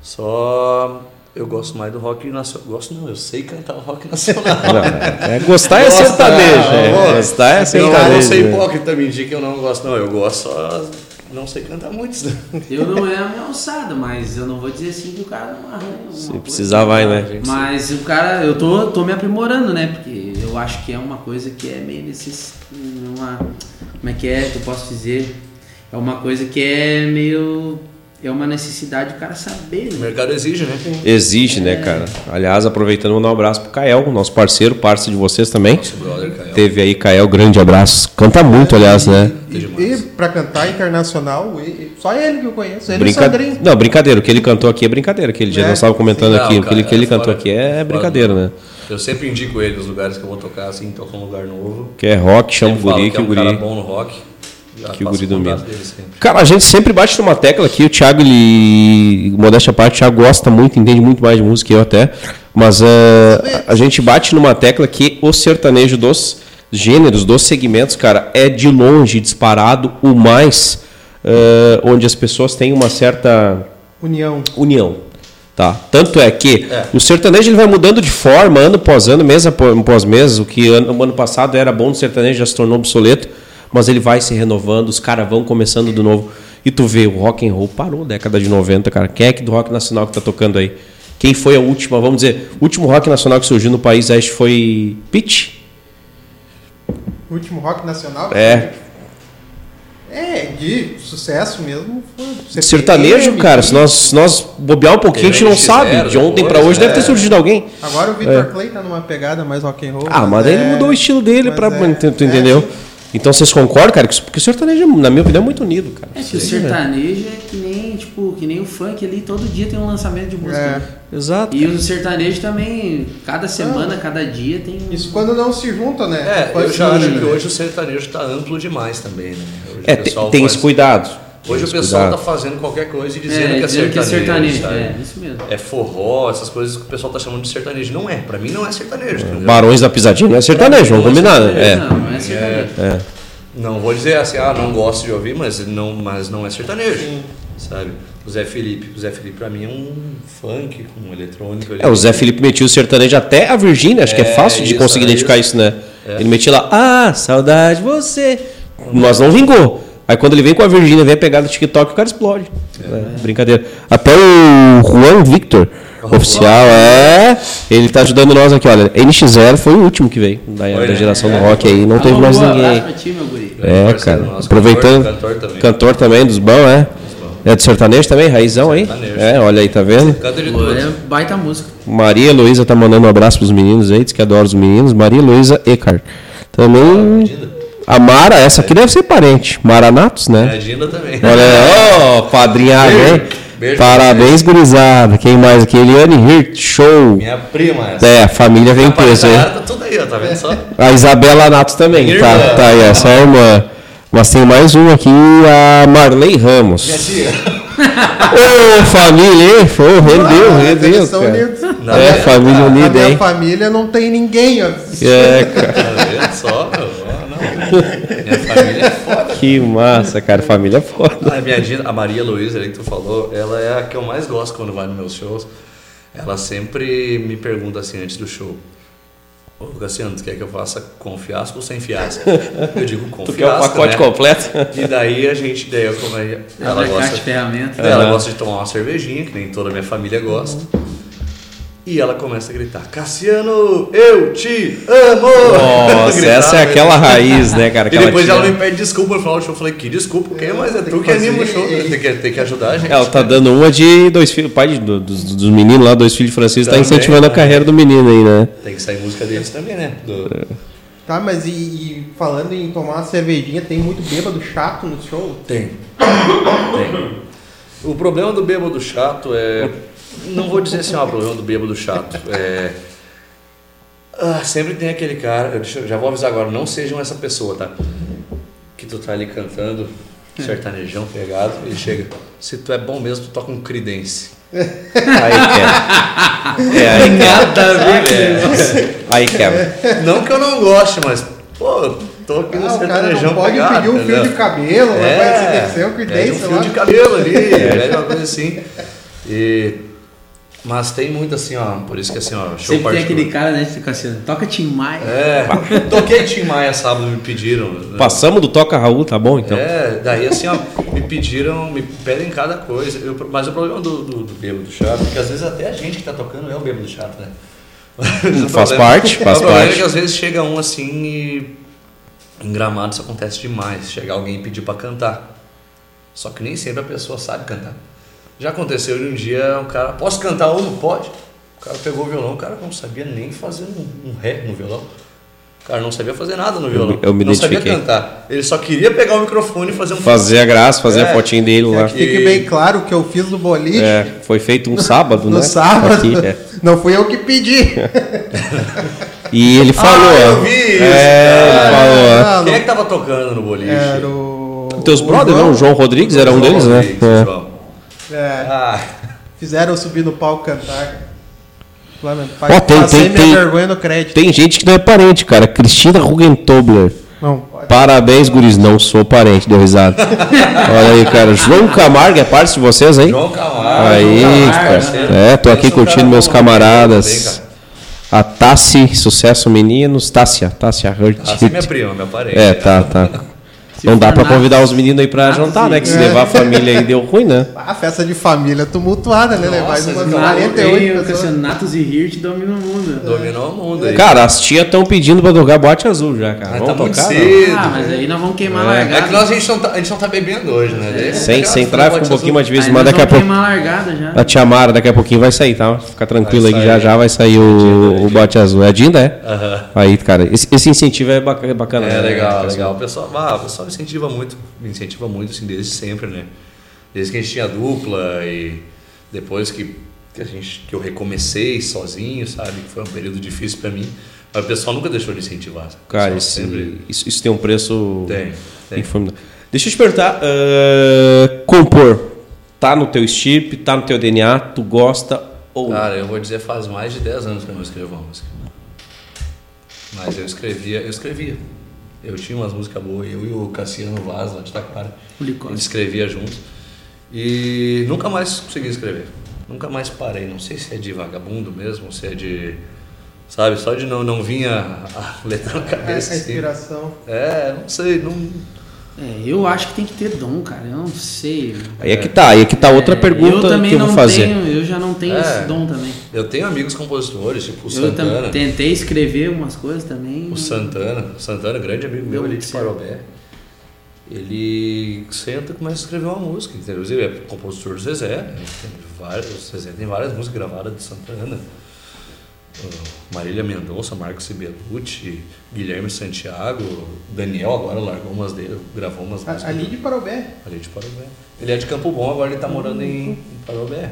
Só eu gosto mais do rock nacional. Gosto não, eu sei cantar o rock nacional. *laughs* Não, é, gostar é sertanejo. né? É, gostar é Eu não sertanejo. vou ser né? hipócrita me dizer que eu não gosto, não. Eu gosto só não sei cantar muitos. né? *laughs* Eu não é a minha alçada, mas eu não vou dizer assim que o cara não arranha. Se coisa. precisar, vai, né? Mas o cara, eu tô, tô me aprimorando, né? Porque eu acho que é uma coisa que é meio necess... uma Como é que é que eu posso dizer? É uma coisa que é meio. É uma necessidade do cara saber, O né? mercado exige, né? Exige, né, cara? Aliás, aproveitando, mandar um abraço pro Kael, nosso parceiro, parceiro de vocês também. Nosso brother. Teve aí, Kael, grande abraço. Canta muito, aliás, né? E, e pra cantar internacional, e- e- só ele que eu conheço. Ele e o Brinca... Sandrinho. Não, brincadeira. O que ele cantou aqui é brincadeira. Que ele já É. nós estávamos comentando Não, aqui. O que ele, cara, que ele é cantou aqui é brincadeira, né? Eu sempre indico ele nos lugares que eu vou tocar, assim, tocar um lugar novo. Que é rock, chama o guri, que que é o um cara guri. bom no rock. Que o guri domina. Cara, a gente sempre bate numa tecla aqui. O Thiago, ele. Modéstia à parte, o Thiago gosta muito, entende muito mais de música que eu até. Mas eh, a gente bate numa tecla que o sertanejo dos gêneros, dos segmentos, cara, é de longe disparado o mais eh, onde as pessoas têm uma certa União. união. Tá? Tanto é que É. o sertanejo ele vai mudando de forma ano após ano, mês após mês. O que ano, o ano passado era bom no sertanejo já se tornou obsoleto, mas ele vai se renovando, os caras vão começando do novo. E tu vê, o rock and roll parou década de 90, cara. Quem é que do rock nacional que tá tocando aí? Quem foi a última, vamos dizer, o último rock nacional que surgiu no país, acho que foi Pitch? O último rock nacional. É. É, de sucesso mesmo. foi Sertanejo, CPM, cara, se nós, se nós bobear um pouquinho, a gente não NX0 sabe. De ontem pra depois, hoje deve ter é. surgido alguém. Agora o Victor Clay tá numa pegada mais rock and roll. Ah, mas ele é- mudou o estilo dele mas pra. é- tu, é, entendeu? sim. Então vocês concordam, cara? que- Porque o sertanejo, na minha opinião, é muito unido, cara. É que o sertanejo é que nem, tipo, que nem o funk ali, todo dia tem um lançamento de música. É. né? Exato. E o sertanejo também, cada semana, cada dia tem um. Isso quando não se junta, né? É, Pode eu já ser, acho né? que hoje o sertanejo tá amplo demais também, né? Hoje É, o tem, pessoal tem faz- esse cuidado. Hoje o pessoal cuidado. tá fazendo qualquer coisa e dizendo é, que é dizendo que é sertanejo. sertanejo. sabe? É, isso mesmo. É forró, essas coisas que o pessoal tá chamando de sertanejo. Não é, pra mim não é sertanejo. entendeu? Barões da Pisadinha não é sertanejo, vamos combinar, né? Não, não é sertanejo. É. Não vou dizer assim, ah, não gosto de ouvir, mas não, mas não é sertanejo. Sabe? O Zé Felipe. O Zé Felipe pra mim é um funk, um eletrônico. É, o Zé Felipe metia o sertanejo até a Virgínia, acho que é É, fácil de conseguir é identificar isso. isso, né? Ele metia lá, ah, saudade você. Mas não vingou. Aí quando ele vem com a Virgínia, vem a pegada do TikTok, o cara explode. É, brincadeira. Até o Juan Victor, oficial, é. Ele tá ajudando nós aqui, olha. NX0 foi o último que veio da, Foi, da né? geração do É, rock aí, não Alô, teve mais ninguém. ti. É, cara. nosso, Aproveitando. cantor- cantor também. Cantor também, dos bons, é. É do sertanejo também, raizão aí? Sertanejo. É, olha aí, tá vendo? Canta de Pô, tudo. É baita música. Maria Luísa tá mandando um abraço pros meninos aí, diz que adora os meninos. Maria Luísa Eckhart. Também. A Mara, essa aqui deve ser parente. Maranatos, É, a né? Dinda também. Olha ó, Beijo. hein? Beijo Parabéns, gurizada. Quem mais aqui? Eliane Hirt, show. Minha prima essa. É, a família vem em peso, hein? Tá tudo aí, ó, tá vendo só? A Isabela Natos também, Minha tá, irmã. tá aí, essa é a irmã. Mas tem mais um aqui, a Marley Ramos. Minha tia. *laughs* Ô, família, hein? Pô, rendeu, Ah, rendeu, cara. unidos. É, é, família Na unida, minha hein? família não tem ninguém, ó. É, *laughs* cara. Tá vendo só? meu? Minha família é foda. Que massa, cara. Família é foda. A minha a Maria Luísa que tu falou, ela é a que eu mais gosto quando vai nos meus shows. Ela sempre me pergunta assim antes do show. Ô, Cassiano, tu quer que eu faça com fiasco ou sem fiasco? Eu digo com Tu quer o fiasco, pacote né? completo? E daí a gente, daí eu como aí, ela gosta, de ferramenta. ela gosta de tomar uma cervejinha, que nem toda a minha família gosta. E ela começa a gritar: Cassiano, eu te amo! Nossa, *laughs* Gritar, essa é né? aquela raiz, né, cara? *laughs* E depois ela me pede desculpa no final do show. Eu falei, que desculpa, o quê? Mas é tu que que anima o show, né? tem que, tem que ajudar a gente. Ela tá dando uma de dois filhos, pai de- dos, dos meninos lá, dois filhos de Francisco, tá Também, incentivando a né? carreira do menino aí, né? Tem que sair música deles também, né? Do- Tá, mas e, e falando em tomar uma cervejinha, tem muito bêbado chato no show? Tem. *coughs* Tem. O problema do bêbado chato é. *laughs* Não vou dizer assim, ó, problema do bêbado chato. É. Ah, sempre tem aquele cara, eu já vou avisar agora, não sejam essa pessoa, tá? Que tu tá ali cantando, sertanejão pegado, e chega. Se tu é bom mesmo, tu toca um credence. *laughs* Aí quebra. É, aí Nada a ver isso. Aí quebra. Não que eu não goste, mas, pô, tô aqui no Ah, o cara sertanejão pode pegado, pedir um fio de cabelo, É, vai se que pede tem, um fio lá. de cabelo ali, pede uma coisa assim. E Mas tem muito assim, ó, por isso que assim, ó, show Sempre tem particular. aquele cara, né, que fica assim, toca Tim Maia. É, toquei Tim Maia sábado, me pediram. né? Passamos do Toca Raul, tá bom então? É, daí assim, ó, me pediram, me pedem cada coisa. Eu- mas o problema do, do, do bêbado chato, porque às vezes até a gente que tá tocando é o bêbado chato, né? *laughs* Faz problema- parte, faz *laughs* o problema parte. é que às vezes chega um assim e em gramado isso acontece demais. Chegar alguém e pedir pra cantar. Só que nem sempre a pessoa sabe cantar. Já aconteceu de um dia um cara, posso cantar ou não pode? O cara pegou o violão, o cara não sabia nem fazer um, um ré no violão. O cara não sabia fazer nada no violão. eu me não sabia cantar. Ele só queria pegar o microfone e fazer um Fazer a graça, fazer a É. fotinho dele lá. Que fique bem claro que eu fiz no boliche É, foi feito um *laughs* sábado, no né? sábado. Aqui, é. Não fui eu que pedi. *laughs* E ele falou. Ah, eu vi isso, É, falou. Ah, Quem é que tava tocando no boliche? Era o. Teus o brothers, não? O João Rodrigues era um João deles, né? Rodrigues, É. João. É, Ah, fizeram eu subir no palco cantar. Flamengo. Ó, tem- tem- tem- vergonha no crédito. Tem gente que não é parente, cara. Cristina Rugentobler. Não. Parabéns, guris. Não sou parente, deu risada. *laughs* Olha aí, cara. João Camargo é parte de vocês, hein? João Camargo. Aí, João cara. parceiro. É, tô aqui curtindo cara meus camaradas. cara. A Tassi, sucesso meninos. Tássia, Tássia Hurt. Você é minha prima, minha parente. É, tá, tá. *laughs* Não dá pra for convidar os meninos aí pra Natos jantar, né? Que se levar a família aí deu ruim, né? *laughs* Ah, festa de família tumultuada, né? Levar tem 48 o pessoas. Natos e Hirt dominam o mundo. Dominou o mundo aí. Cara, as tias estão pedindo pra tocar boate azul já, cara. Mas Vamos tá tocar? cedo. Ah, mas aí nós vamos queimar a É largada. que nós, a, gente não tá, a gente não tá bebendo hoje, né? Daí, Sem, sem foi tráfego, um bote pouquinho mais de vez, mas daqui a pouco. queimar a largada já. A tia Mara, daqui a pouquinho vai sair, tá? Fica tranquilo aí que já já vai sair o, bote azul. É a Dinda, é? Aham. Aí, cara, esse, incentivo é é bacana. É né? legal, legal. O pessoal, ah, o pessoal incentiva muito, me incentiva muito, assim, desde sempre, né? Desde que a gente tinha dupla e depois que, que, a gente, que eu recomecei sozinho, sabe? Foi um período difícil pra mim. Mas o pessoal nunca deixou de incentivar. Cara, pessoal esse- isso, isso tem um preço. Tem, tem. Deixa eu te perguntar, ah, compor, tá no teu chip, tá no teu DNA, tu gosta ou? Cara, eu vou dizer, faz mais de 10 anos que eu não escrevo uma música. Mas eu escrevia, eu escrevia. Eu tinha umas músicas boas, eu e o Cassiano Vaz, lá de Taquara. A gente escrevia juntos. E nunca mais consegui escrever. Nunca mais parei. Não sei se é de vagabundo mesmo, se é de. Sabe, só de não, não vinha a letra na a cabeça. assim. inspiração. É, não sei, não. É, eu acho que tem que ter dom, cara. Eu não sei. Aí é que tá, aí é que tá outra É, pergunta eu também que eu vou não fazer. Tenho, eu já não tenho É. esse dom também. Eu tenho amigos compositores, tipo o Eu Santana. tentei escrever umas coisas também. O Santana, o Santana, grande amigo meu ali de. Parobé. Ele senta e começa a escrever uma música. Inclusive, é compositor do Zezé. né? Tem várias, o Zezé tem várias músicas gravadas de Santana. Uh, Marília Mendonça, Marcos Sibelucci, Guilherme Santiago, Daniel agora largou umas dele, gravou umas A- músicas. Ali de Parobé. Ali de Parobé. Ele é de Campo Bom, agora ele tá morando em, em Parobé.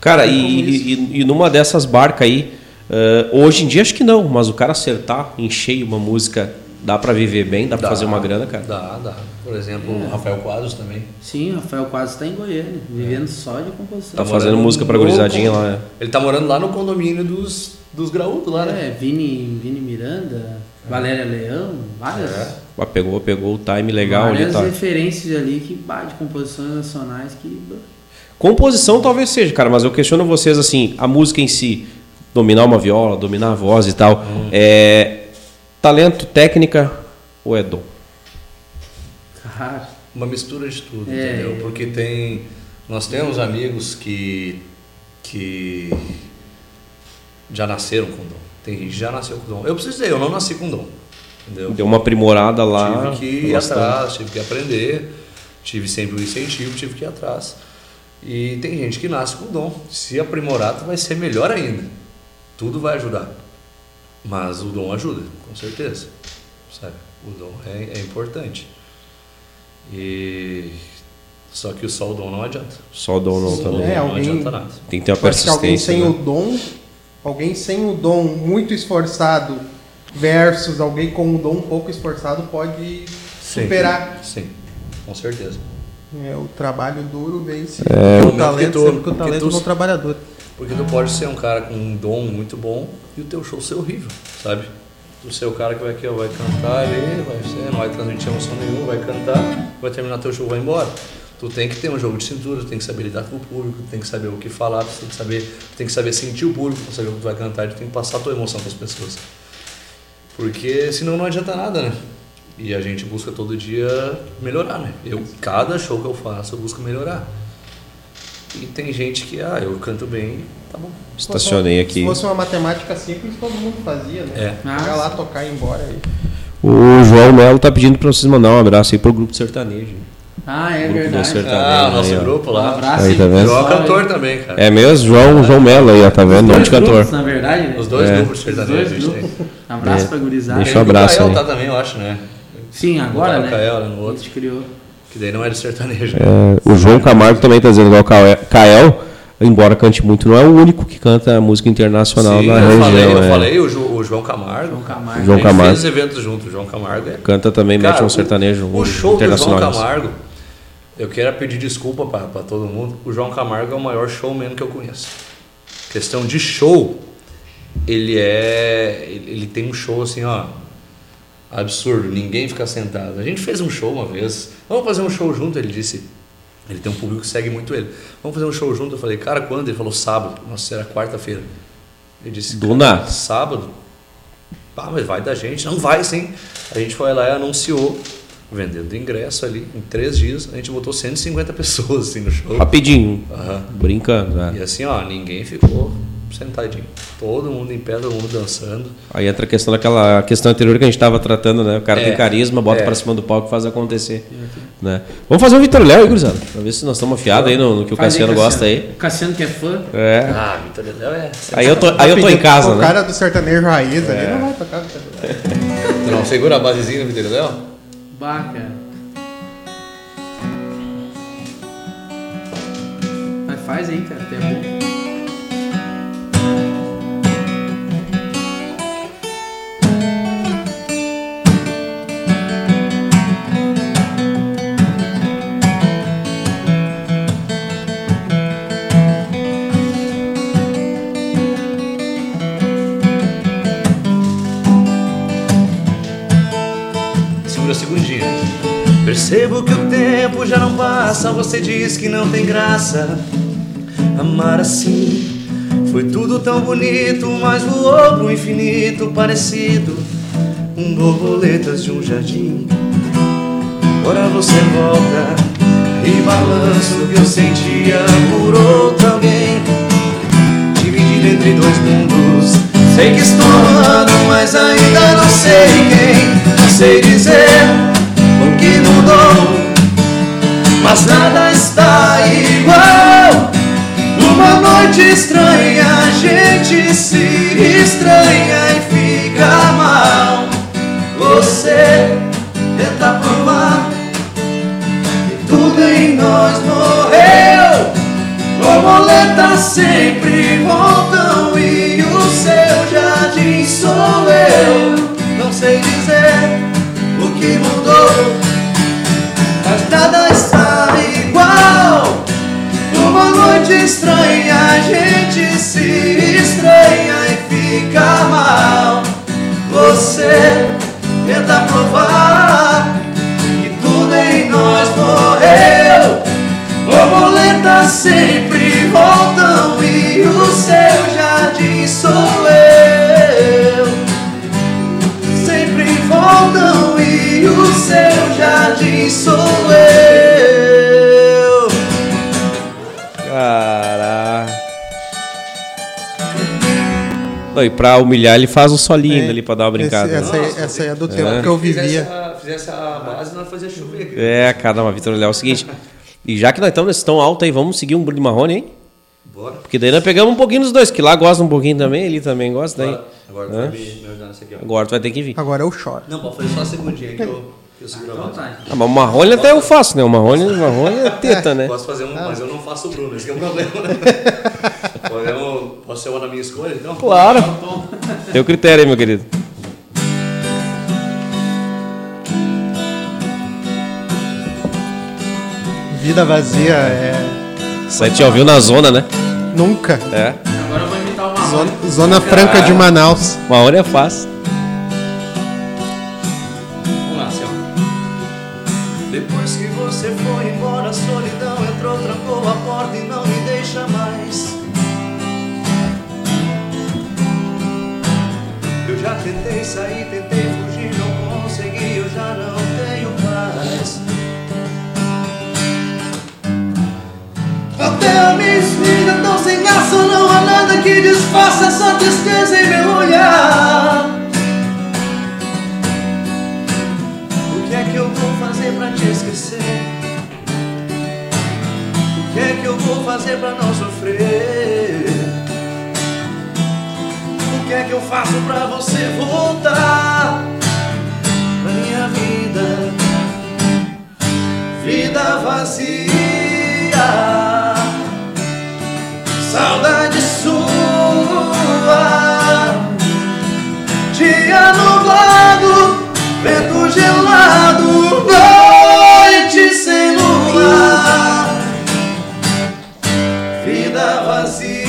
Cara, e, e, e numa dessas barcas aí, eh, hoje em dia acho que não, mas o cara acertar em cheio uma música, dá pra viver bem, dá pra Dá, fazer uma grana, cara. Dá, dá. Por exemplo, o Rafael Quadros também. Sim, o Rafael quase está em Goiânia, vivendo só de composição. Tá fazendo música pra no gurizadinha lá, é. Ele tá morando lá no condomínio dos, dos graúdos lá, né? É, Vini, Vini Miranda, Valéria Leão, várias, É. Mas pegou, pegou o time legal ali, várias tá. referências ali que bah, de composições nacionais que. Composição talvez seja, cara, mas eu questiono vocês assim, a música em si, dominar uma viola, dominar a voz e tal, é talento, técnica ou é dom? Uma mistura de tudo, É. entendeu? Porque tem. Nós temos amigos que. que. já nasceram com dom. Tem gente que já nasceu com dom. Eu preciso dizer, eu não nasci com dom. Entendeu? Deu uma aprimorada lá. tive que ir bastante. atrás, tive que aprender, tive sempre o incentivo, tive que ir atrás. E tem gente que nasce com dom. Se aprimorar, tu vai ser melhor ainda. Tudo vai ajudar. Mas o dom ajuda, com certeza. Sabe? O dom é, é importante. E só que só o dom não adianta. Só o dom não o também. É, não alguém- adianta nada. Tem que ter uma que alguém persistência. sem né? o dom, alguém sem o dom muito esforçado versus alguém com um dom um pouco esforçado pode Sim. superar. Sim, com certeza. É, o trabalho duro vence É. o talento, tu- sempre que o talento tu- não trabalha duro. Porque tu pode ser um cara com um dom muito bom e o teu show ser horrível, sabe? Tu ser o cara que vai aqui, vai cantar ali, vai ser, não vai transmitir emoção nenhuma, vai cantar, vai terminar teu show, vai embora. Tu tem que ter um jogo de cintura, tu tem que saber lidar com o público, tu tem que saber o que falar, tu tem que saber, tu tem que saber sentir o público, pra saber o que tu vai cantar, tu tem que passar a tua emoção para as pessoas. Porque senão não adianta nada, né? E a gente busca todo dia melhorar, né? Eu, cada show que eu faço, eu busco melhorar. E tem gente que, ah, eu canto bem, tá bom. Estacionei Se aqui. fosse uma matemática simples, todo mundo fazia, né? É. Ah, lá, tocar e ir embora aí. O João Melo tá pedindo pra vocês mandar um abraço aí pro grupo sertanejo. Ah, é Grupo verdade. sertanejo. Ah, o nosso aí, grupo Um lá. abraço Aí, aí. tá vendo? João é cantor aí. também, cara. É mesmo? João, João Melo aí, ó, tá vendo? Nome Dois de cantor. grupos, na verdade, né? Os dois É. grupos Os sertanejos dois a grupos. Abraço É. pra gurizada. Deixa um o abraço Kael aí. tá também, eu acho, né? Sim, agora, né? o Kael, né, no A outro. gente criou. Que daí não é de sertanejo. É, o João Camargo também tá dizendo igual o Kael- Kael, embora cante muito, não é o único que canta música internacional Sim, na eu região. falei, eu é. falei o, Jo- o João Camargo. João Camargo. João Camargo. fez eventos juntos, o João Camargo é Canta também, mete Cara, um sertanejo o, o show do João internacional. Camargo, eu quero pedir desculpa pra pra todo mundo. O João Camargo é o maior showman que eu conheço. Questão de show, ele é. Ele ele tem um show assim, ó. Absurdo, ninguém fica sentado. A gente fez um show uma vez. Vamos fazer um show junto, ele disse. Ele tem um público que segue muito ele. Vamos fazer um show junto. Eu falei, cara, quando? Ele falou, sábado. Nossa, era quarta-feira. Ele disse, Do "Cara, nada." Sábado? Pá, mas vai da gente. Não vai sim. A gente foi lá e anunciou, vendendo ingresso ali. Em três dias, a gente botou 150 pessoas assim no show. Rapidinho, Aham. brincando. né? E assim, ó, ninguém ficou sentadinho. Todo mundo em pé, todo mundo dançando. Aí entra a questão daquela questão anterior que a gente estava tratando, né? O cara É, tem carisma, bota é. pra cima do palco e faz acontecer. Né? Vamos fazer um Vitor Léo aí, gurizada. Pra ver se nós estamos afiados aí no, no que o Faz Cassiano gosta aí. O Cassiano que é fã. É. Ah, Vitor Léo é. Aí eu tô, aí eu tô em casa, o né? cara do sertanejo raiz É. ali não vai tocar. Vitor Léo. Tu não segura a basezinha do Vitor Léo? Bah, cara. Mas faz aí, cara. Até bom. Segura a segundinha. Percebo que o tempo já não passa, você diz que não tem graça. Amar assim foi tudo tão bonito, mas voou pro infinito, parecido com borboletas de um jardim. Agora você volta e balança o que eu sentia por outro alguém. Dividido entre dois mundos. Sei que estou amando, mas ainda não sei quem. Sei dizer o que mudou, mas nada está igual. Numa noite estranha, a gente se estranha e fica mal. Você tenta provar que tudo em nós morreu. Borboletas sempre voltam e o seu jardim sou eu. Não sei dizer que mudou, mas nada está igual. Numa noite estranha, a gente se estranha e fica mal. Você tenta provar que tudo em nós morreu. Borboletas sempre voltam e o seu jardim sou eu. E o seu jardim sou eu. Caraca. Não, E pra humilhar, ele faz o solinho ainda ali pra dar uma brincada. Esse- essa, né? essa aí é do tempo que eu vivia. Fizesse, fizesse a base, nós fazia chover. aqui. É, caramba, Vitor Léo. É o seguinte. E já que nós estamos nesse tão alto aí, vamos seguir um Bruno Marrone, hein? Bora. Porque daí nós pegamos um pouquinho dos dois, que lá gosta um pouquinho também, ele também gosta daí. Agora me, me nessa aqui. Agora tu vai ter que vir. Agora eu choro. Não, pode fazer só a segundinha que eu, eu seguro a Então tá. Ah, mas o Marrone até eu faço, né? O Marrone, o Marrone é teta, né? *laughs* Posso fazer um, mas eu não faço o Bruno, esse que é o problema. *laughs* Podemos, posso ser uma da minha escolha, então? Claro. *laughs* Teu critério aí, meu querido. Vida vazia é. Mas te ouviu na zona, né? Nunca. É. Agora eu vou imitar uma Zona, zona Franca de ah. Manaus. Uma hora é fácil. Vamos lá, assim. Depois que você foi embora, a solidão entrou, trancou a porta e não me deixa mais. Sem graça, não há nada que disfarce essa tristeza em meu olhar. O que é que eu vou fazer pra te esquecer? O que é que eu vou fazer pra não sofrer? O que é que eu faço pra você voltar pra minha vida? Vida vazia, saudade sua, dia nublado, vento gelado, noite sem lua, vida vazia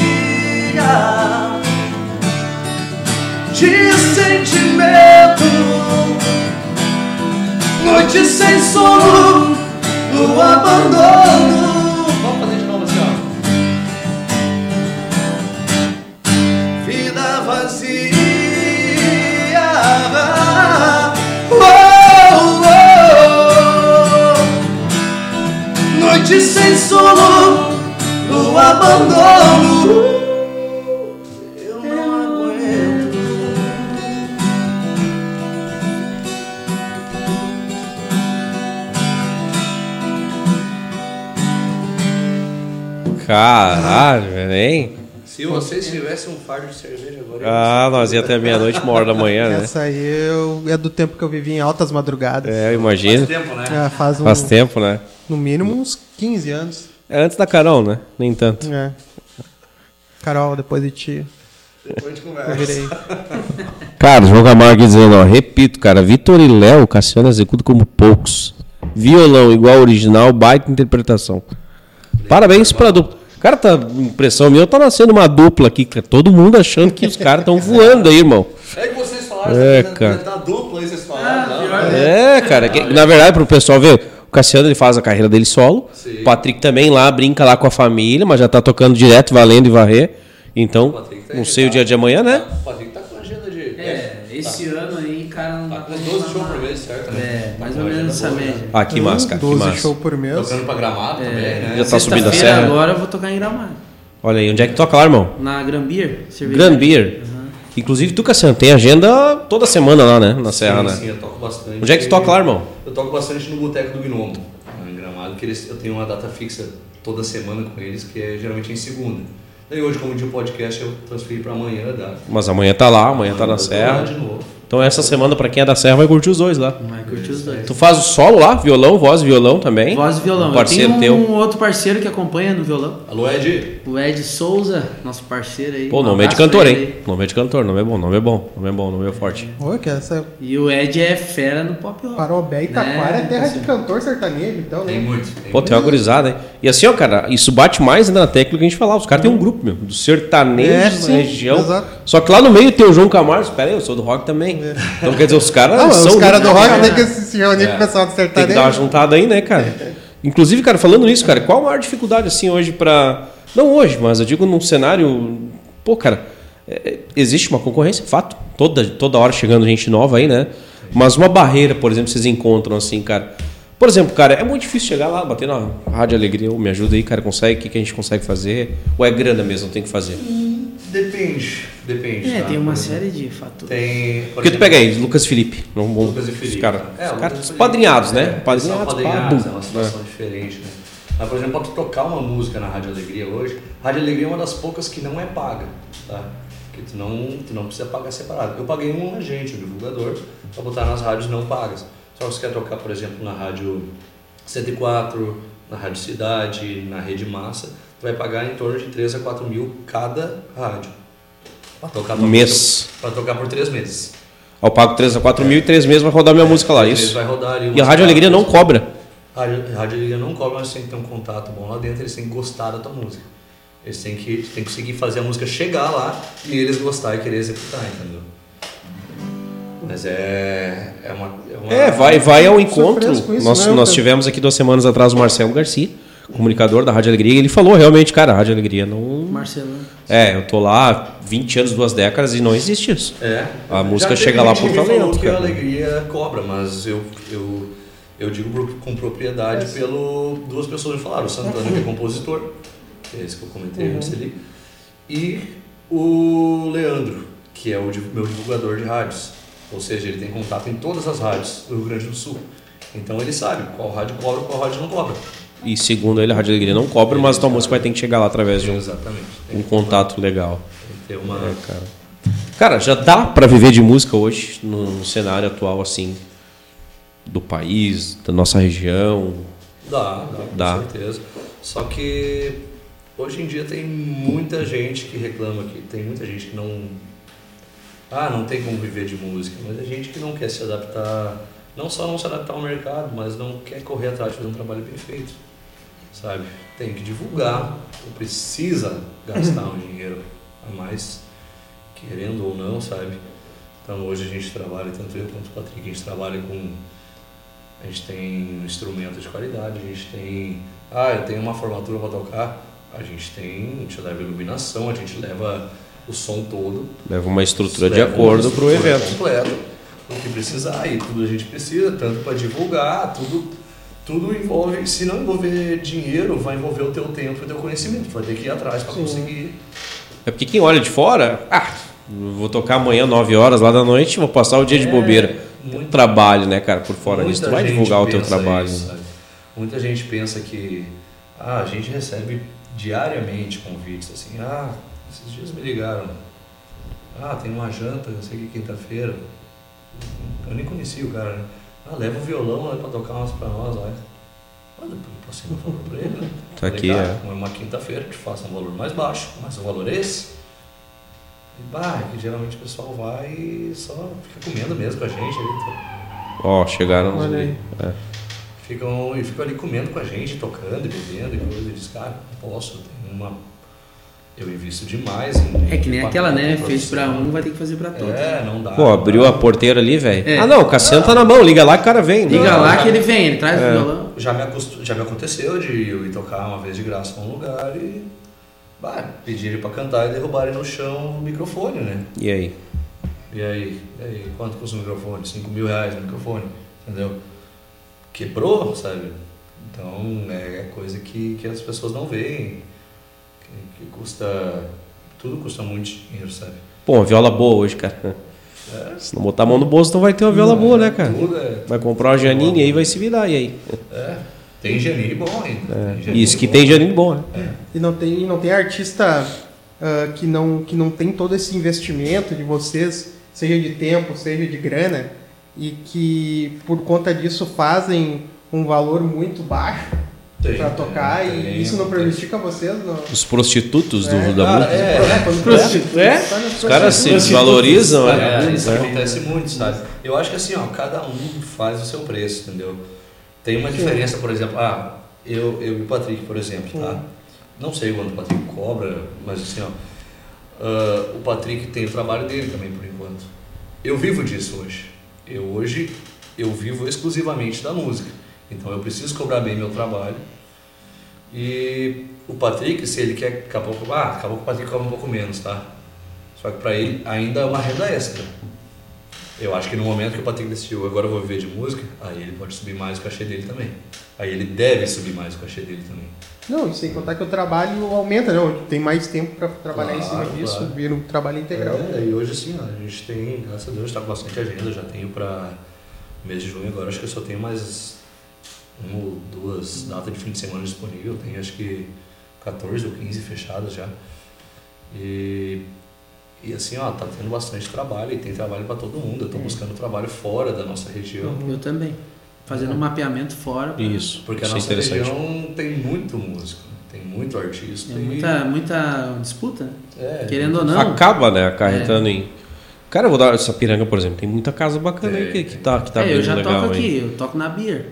de sentimento, noite sem sono, no abandono. Sono, no abandono. Eu não aguento. Caralho, velho, hein? Se vocês tivessem um fardo de cerveja agora. Ah, nós ia até meia-noite, uma hora da manhã, né? Essa aí eu- é do tempo que eu vivi em altas madrugadas. É, eu imagino. tempo, né? É, faz, um, Faz tempo, né? no mínimo uns 15 anos. É antes da Carol, né? Nem tanto. É. Carol, depois de ti, Depois de eu conversa. virei. Cara, João Camargo dizendo, ó, repito, cara, Vitor e Léo, Cassiano executa como poucos. Violão igual ao original, baita interpretação. Parabéns pra dupla. Cara, tá, impressão minha, tá nascendo uma dupla aqui, cara. Todo mundo achando que os caras estão *laughs* voando aí, irmão. É que vocês falaram, É, cara. da dupla aí, vocês falaram. não, né? É, cara, que- na verdade, pro pessoal ver, o Cassiano ele faz a carreira dele solo. Sim. O Patrick também lá brinca lá com a família, mas já tá tocando direto, valendo e varrer. Então, tá não sei o dia de amanhã, né? O Patrick É, esse ano aí, cara, não Tá dá com pra 12 shows por mês, certo? É, mais Tá ou com menos essa né? média. Ah, que massa, cara, que 12 massa. show por mês. Tocando pra gramado também, né? Já tá subindo a serra. agora eu vou tocar em Gramado. Olha aí, onde é que toca lá, irmão? Na cervejaria. Grand Beer. Inclusive, tu, Cassiano, tem agenda toda semana lá, né? Na Serra, sim, né? Sim, eu toco bastante. Onde é que tu toca lá, irmão? Eu toco bastante no Boteco do Gnomo, em Gramado, que eles, eu tenho uma data fixa toda semana com eles, que é geralmente em segunda. Daí hoje, como dia podcast, eu transferi pra amanhã data. Mas amanhã tá lá, amanhã tá na Serra. de novo. Então, essa semana, pra quem é da Serra, vai curtir os dois lá. Vai curtir os dois. Tu faz o solo lá, violão, voz e violão também? Voz e violão. Um parceiro eu tenho um teu. outro parceiro que acompanha no violão. Alô, Ed? O Ed Souza, nosso parceiro aí. Pô, Um nome é de cantor, hein? Nome é de cantor, nome é bom, nome é bom, nome é bom, nome é forte. Oi, que essa aí. E o Ed é fera no pop rock. Parobé e Taquara é Né, terra de assim. cantor sertanejo, então, Tem né? muito. Tem Pô, tem uma gurizada, hein? E assim, ó, cara, isso bate mais ainda na técnica que a gente falava. Os caras têm um grupo, meu, do sertanejo É, sim, região. exato. Só que lá no meio tem o João Camargo. Espera aí, eu sou do rock também. Então quer dizer, os caras Ah, são. os caras do rock cara. tem que se reunir com o pessoal do Tem que dar uma sertanejo. juntada aí, né, cara? *laughs* Inclusive, cara, falando nisso, cara, qual a maior dificuldade, assim, hoje pra. Não hoje, mas eu digo num cenário. Pô, cara, é, existe uma concorrência, fato. Toda, toda hora chegando gente nova aí, né? Mas uma barreira, por exemplo, vocês encontram, assim, cara. Por exemplo, cara, é muito difícil chegar lá, bater na Rádio Alegria, me ajuda aí, cara, consegue, o que, que a gente consegue fazer? Ou é grana mesmo, tem que fazer? Depende, depende. É, tá? tem uma Por exemplo, série de fatores. Tem. por Porque tu exemplo, pega aí, Lucas Felipe. Não, bom, Lucas e Felipe. Os caras, É, os e Felipe. padrinhados, né? É, Padrinhados, padrinhados, é uma situação diferente, né? Mas, por exemplo, pra tu tocar uma música na Rádio Alegria hoje, Rádio Alegria é uma das poucas que não é paga, tá? Que tu não, tu não precisa pagar separado. Eu paguei um agente, um divulgador, pra botar nas rádios não pagas. Que você quer tocar, por exemplo, na Rádio 104, na Rádio Cidade, na Rede Massa, vai pagar em torno de 3 a 4 mil cada rádio. Pra tocar tua Mês. Pra tocar por 3 meses. Eu pago 3 a 4 mil e 3 meses vai rodar minha música lá, isso? vai rodar ali E a Rádio Alegria não cobra. a Rádio, Alegria não cobra, mas tem que ter um contato bom lá dentro, eles têm que gostar da tua música. Eles têm que, têm que conseguir fazer a música chegar lá e eles gostar e querer executar, entendeu? Mas é. É uma. É, uma, É, vai, vai ao encontro. Isso, nós né, nós tivemos aqui duas semanas atrás o Marcelo Garcia, comunicador da Rádio Alegria, e ele falou realmente, cara, a Rádio Alegria não. Marcelão. É, eu tô lá 20 anos, duas décadas e não existe isso. É. A música chega lá por talento, falou que a cara. Alegria cobra, mas eu, eu, eu digo com propriedade É. pelo. Duas pessoas me falaram, o Santana, que é compositor, que é esse que eu comentei antes ali, e o Leandro, que é o meu divulgador de rádios. Ou seja, ele tem contato em todas as rádios do Rio Grande do Sul. Então ele sabe qual rádio cobra, qual rádio não cobra. E segundo ele, a Rádio Alegria não cobra, mas tua música vai ter que chegar lá através de um, um contato legal. tem uma. É, cara. Cara, já dá pra viver de música hoje no, no cenário atual assim do país, da nossa região. Dá, dá, com Dá. certeza. Só que hoje em dia tem muita gente que reclama que tem muita gente que não. Ah, não tem como viver de música, mas é gente que não quer se adaptar, não só não se adaptar ao mercado, mas não quer correr atrás de fazer um trabalho bem feito. Sabe? Tem que divulgar, ou precisa gastar um *laughs* dinheiro a mais, querendo ou não, sabe? Então hoje a gente trabalha, tanto eu quanto o Patrick, a gente trabalha com a gente tem um instrumento de qualidade, a gente tem. Ah, eu tenho uma formatura para tocar. A gente tem, a gente leva iluminação, a gente leva o som todo. Leva uma estrutura de acordo pro estrutura evento. completo, o que precisar, e tudo a gente precisa, tanto para divulgar, tudo, tudo envolve, se não envolver dinheiro, vai envolver o teu tempo e o teu conhecimento. Vai ter que ir atrás para conseguir. É porque quem olha de fora, ah, vou tocar amanhã 9 horas lá da noite, vou passar o dia de É, bobeira. Tem um muito- trabalho, né, cara, por fora disso. Tu vai divulgar o teu trabalho. isso, né? Muita gente pensa que ah, a gente recebe diariamente convites assim, ah, esses dias me ligaram. Ah, tem uma janta, não sei que quinta-feira. Eu nem conhecia o cara, né? Ah, leva o violão né, pra tocar umas pra nós, olha. Olha, eu passei meu valor pra ele, né? Tá aqui, é. uma quinta-feira te faça um valor mais baixo, mas o valor é esse. E bah, é que geralmente o pessoal vai e só fica comendo mesmo com a gente ali. tá? Ó, chegaram. Olha aí. É. ficam e ficam ali comendo com a gente, tocando e bebendo e coisa. E diz, cara, não posso, tenho uma. Eu invisto demais em. É que nem aquela, né? Fez pra profissional. um, vai ter que fazer pra todos. É, não dá. Pô, abriu dá. a porteira ali, velho. É. Ah, não, o Cassiano tá na mão, liga lá que o cara vem. Liga Não, lá que ele vem, ele traz o violão. Já me, acost... já me aconteceu de eu ir tocar uma vez de graça num lugar e. Bah, pedirem pra cantar e derrubarem no chão o microfone, né? E aí? E aí, e aí, quanto custa o microfone? 5 mil reais o microfone, entendeu? Quebrou, sabe? Então é coisa que, que as pessoas não veem, que custa, tudo custa muito dinheiro, sabe? Pô, uma viola boa hoje, cara. É. Se não botar a mão no bolso, não vai ter uma viola boa, né, cara? Tudo é, Vai comprar uma Janine e aí vai se virar, e aí? é. Tem Janine bom ainda. tem Janine Isso que bom. tem Janine bom, né? E não tem, não tem artista ah, que, não, que não tem todo esse investimento de vocês, seja de tempo, seja de grana, e que por conta disso fazem um valor muito baixo para tocar, tem, e tem, isso não tem. prejudica vocês? Não? Os prostitutos do, É, da cara, música. é. quando Prostitu- é? Os caras se desvalorizam, É, né? isso É. acontece muito, sabe? Eu acho que assim, ó, cada um faz o seu preço, entendeu? Tem uma diferença, por exemplo, ah, eu, eu e o Patrick, por exemplo, tá? Não sei quanto o Patrick cobra, mas assim, ó, ah, o Patrick tem o trabalho dele também, por enquanto. Eu vivo disso hoje. Eu hoje, eu vivo exclusivamente da música. Então eu preciso cobrar bem meu trabalho. E o Patrick, se ele quer, acabou com, ah, acabou com o Patrick cobra um pouco menos, tá? Só que para ele ainda é uma renda extra. Eu acho que no momento que o Patrick decidiu, agora eu vou viver de música, aí ele pode subir mais o cachê dele também. Aí ele deve subir mais o cachê dele também. Não, e sem contar que o trabalho aumenta, não? Tem mais tempo para trabalhar em cima Claro, disso, claro. vira um trabalho integral. É, e hoje sim, ó, a gente tem, graças a Deus, está com bastante agenda. Já tenho para mês de junho agora, acho que eu só tenho mais uma ou duas datas de fim de semana disponível. Tenho acho que 14 ou 15 fechadas já. E, e assim, ó, tá tendo bastante trabalho e tem trabalho para todo mundo. Eu estou buscando trabalho fora da nossa região. Eu também. Fazendo um mapeamento fora. pra- Isso. Porque a isso é nossa interessante. região tem muito músico, tem muito artista. É e- muita, muita disputa, é, Querendo ou não. Acaba, né, acarretando em. Cara, eu vou dar essa piranga, por exemplo. Tem muita casa bacana aí que, que tá, que tá é, eu vindo já legal toco aí. aqui, eu toco na Beer.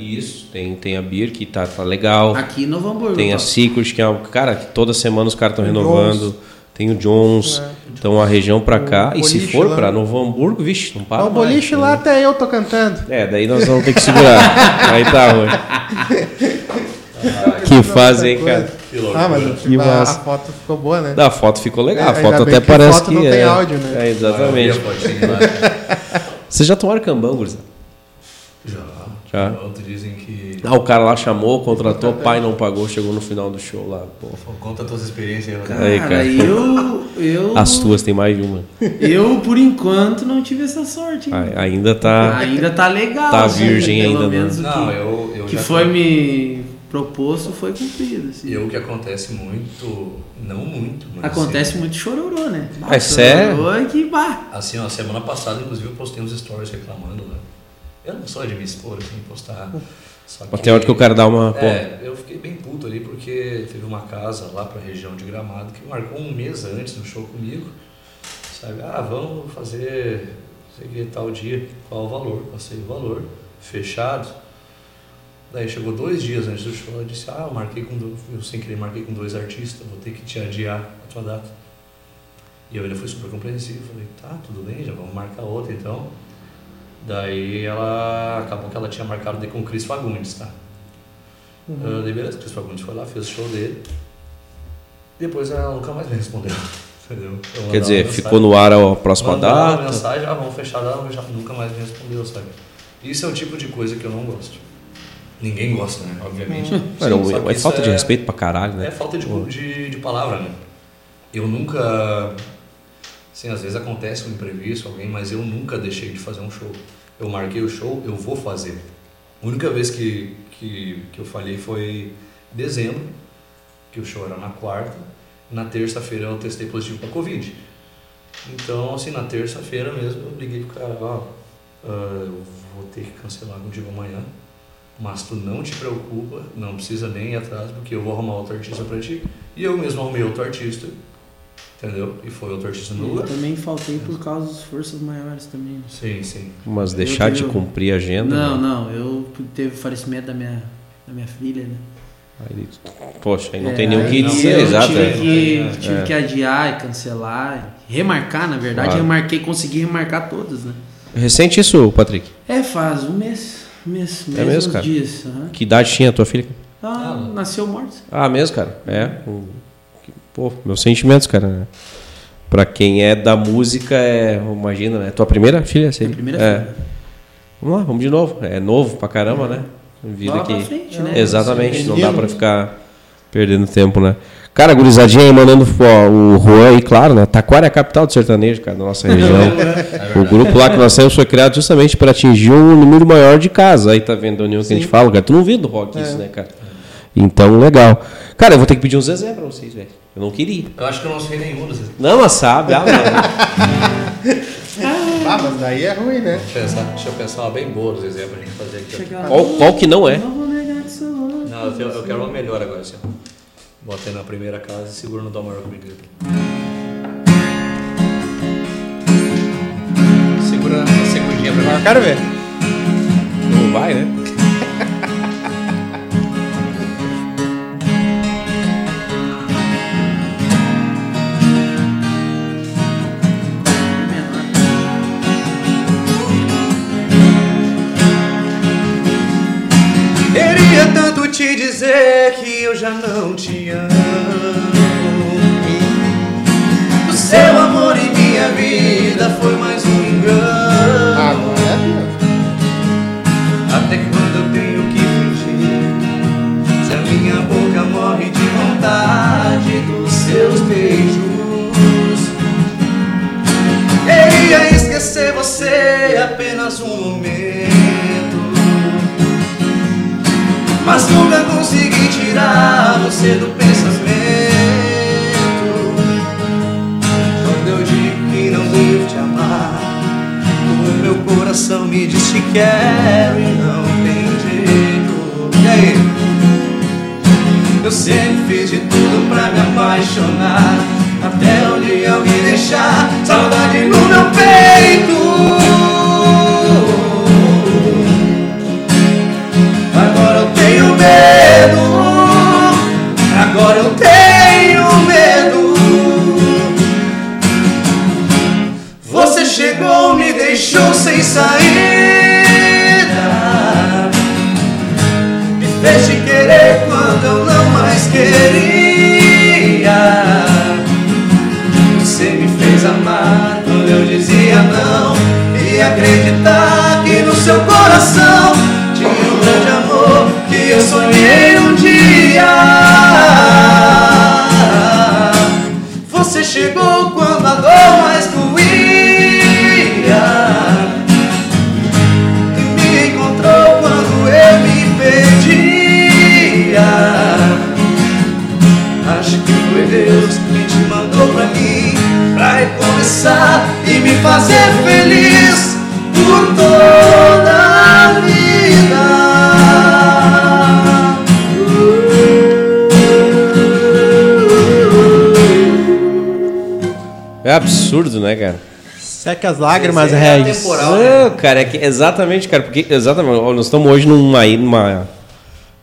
Isso. Tem, tem a Beer que tá, tá legal. Aqui em Novo Hamburgo. Tem eu a. Secret, que é uma. Cara, que toda semana os caras estão renovando. Tem o Jones. É. Então a região pra cá. O E se boliche for lá. pra Novo Hamburgo, vixe, não para. o boliche mais, lá né? até eu tô cantando. É, daí nós vamos ter que segurar. *laughs* aí tá ruim. *laughs* que hein, cara? Ah, mas Que a, a massa. foto ficou boa, né? Da a foto ficou legal. A É, foto ainda bem até que parece foto que. não é, tem áudio, né? É, exatamente. A lá. *laughs* Vocês já tomaram cambão, gurizada? Já. Já. Outros dizem que. Ah, o cara lá chamou, contratou, pai não pagou, chegou no final do show lá. Pô. Conta as tuas experiências aí, Cara, Aí, cara. eu, eu. As tuas tem mais de uma. Eu, por enquanto, não tive essa sorte. hein? Ah, Ainda tá. Ainda tá legal. Tá assim, virgem pelo ainda, né? menos o Não, que, eu, eu que já foi me proposto foi cumprido. Assim. E o que acontece muito, não muito, mas Acontece muito chororô, né? Ah, é? Chororô é que bah. Assim, ó, semana passada, inclusive, eu postei uns stories reclamando, né? Eu não sou de me expor, assim, postar. Só Mas tem hora que o cara dá uma. É, eu fiquei bem puto ali porque teve uma casa lá pra região de Gramado que marcou um mês antes do show comigo. Sabe, ah, vamos fazer, sei que, tal dia, qual o valor? Passei o valor, fechado. Daí chegou dois dias antes do show, eu disse, ah, eu marquei com dois, eu sem querer marquei com dois artistas, vou ter que te adiar a tua data. E eu ainda fui super compreensivo, falei, tá, tudo bem, já vamos marcar outra então. Daí ela acabou que ela tinha marcado daí com o Cris Fagundes, tá? Ah, daí beleza, o Cris Fagundes foi lá, fez o show dele. Depois ela nunca mais me respondeu. *laughs* Entendeu? Quer dizer, ficou no ar a próxima mandava data. mensagem, ah, vamos fechar ela, já nunca mais me respondeu, sabe? Isso é o tipo de coisa que eu não gosto. Ninguém gosta, né? Obviamente. Mano, Sim, é isso falta de é- respeito pra caralho, né? é falta de, de, de palavra, né? Eu nunca. Assim, às vezes acontece um imprevisto, alguém, mas eu nunca deixei de fazer um show. Eu marquei o show, eu vou fazer. A única vez que, que, que eu falhei foi em dezembro, que o show era na quarta. Na terça-feira eu testei positivo para Covid. Então, assim, na terça-feira mesmo eu liguei pro cara, ó, ah, eu vou ter que cancelar contigo amanhã. Mas tu não te preocupa, não precisa nem ir atrás, porque eu vou arrumar outro artista pra ti. E eu mesmo arrumei outro artista, entendeu? E foi outro artista no Eu também faltei por causa das forças maiores também. né? Sim, sim. Mas deixar de tenho- cumprir a agenda. Não, né? não, eu teve o falecimento da minha, da minha filha, né? Aí, poxa, aí não É, tem nem o que dizer, eu exato. Tive, é. que, tive É. que adiar e cancelar, remarcar, na verdade, Claro. remarquei, consegui remarcar todas, né? Recente isso, Patrick? É, faz um mês, um mês, um É mês, mesmo, cara? dias. aham. Que idade tinha a tua filha? Ah, Ah, nasceu morto. Ah, mesmo, cara? É. um- que- Pô, meus sentimentos, cara. Pra quem é da música, é. Imagina, né? Tua primeira filha seria? Minha primeira é. filha. Vamos lá, vamos de novo. É novo pra caramba, né? Vida Bola que. pra frente, né? Exatamente, não dá pra ficar perdendo tempo, né? Cara, gurizadinha aí mandando ó, o Juan aí, claro, né? Taquara é a capital do sertanejo, cara, da nossa *laughs* região. o grupo lá que nós temos foi criado justamente para atingir um número maior de casas. Aí tá vendo a união que a gente fala, cara. Tu não viu do rock isso, né, cara? Então, legal. Cara, eu vou ter que pedir um Zezé pra vocês, velho. Eu não queria. Eu acho que eu não sei nenhum. Não, mas sabe. Ah, não. Ah, mas daí é ruim, né? Deixa eu pensar, deixa eu pensar uma bem boa dos exemplos pra gente fazer aqui. qual, qual que não é? Não vou negar que sou louco. Não, eu, eu quero uma melhor agora, assim. ó. Bota aí na primeira casa e segura no dó maior comigo. Segura a segundinha pra mim. Eu quero ver. Não vai, né? Eu já não te amo. O seu amor em minha vida foi mais um engano. Agora é. Até quando eu tenho que fingir? Se a minha boca morre de vontade dos seus beijos. Queria esquecer você apenas um momento. Mas nunca consegui tirar você do pensamento. Quando eu digo que não devo te amar, o meu coração me diz que quero e não tem jeito. E aí? Eu sempre fiz de tudo pra me apaixonar. Até o dia alguém deixar saudade no meu peito. Agora eu tenho medo agora eu tenho medo. Você chegou, me deixou sem saída, me fez te querer quando eu não mais queria. Você me fez amar quando eu dizia não e acreditar que no seu coração tinha um grande amor que eu sonhei um dia. Chegou quando a dor mais doía. E me encontrou quando eu me perdia. Acho que foi Deus que te mandou pra mim Pra recomeçar e me fazer feliz Por toda É absurdo, né, cara? Seca as lágrimas, é Regis. atemporal. né? Ah, cara, é que, exatamente, cara, porque exatamente, nós estamos hoje numa numa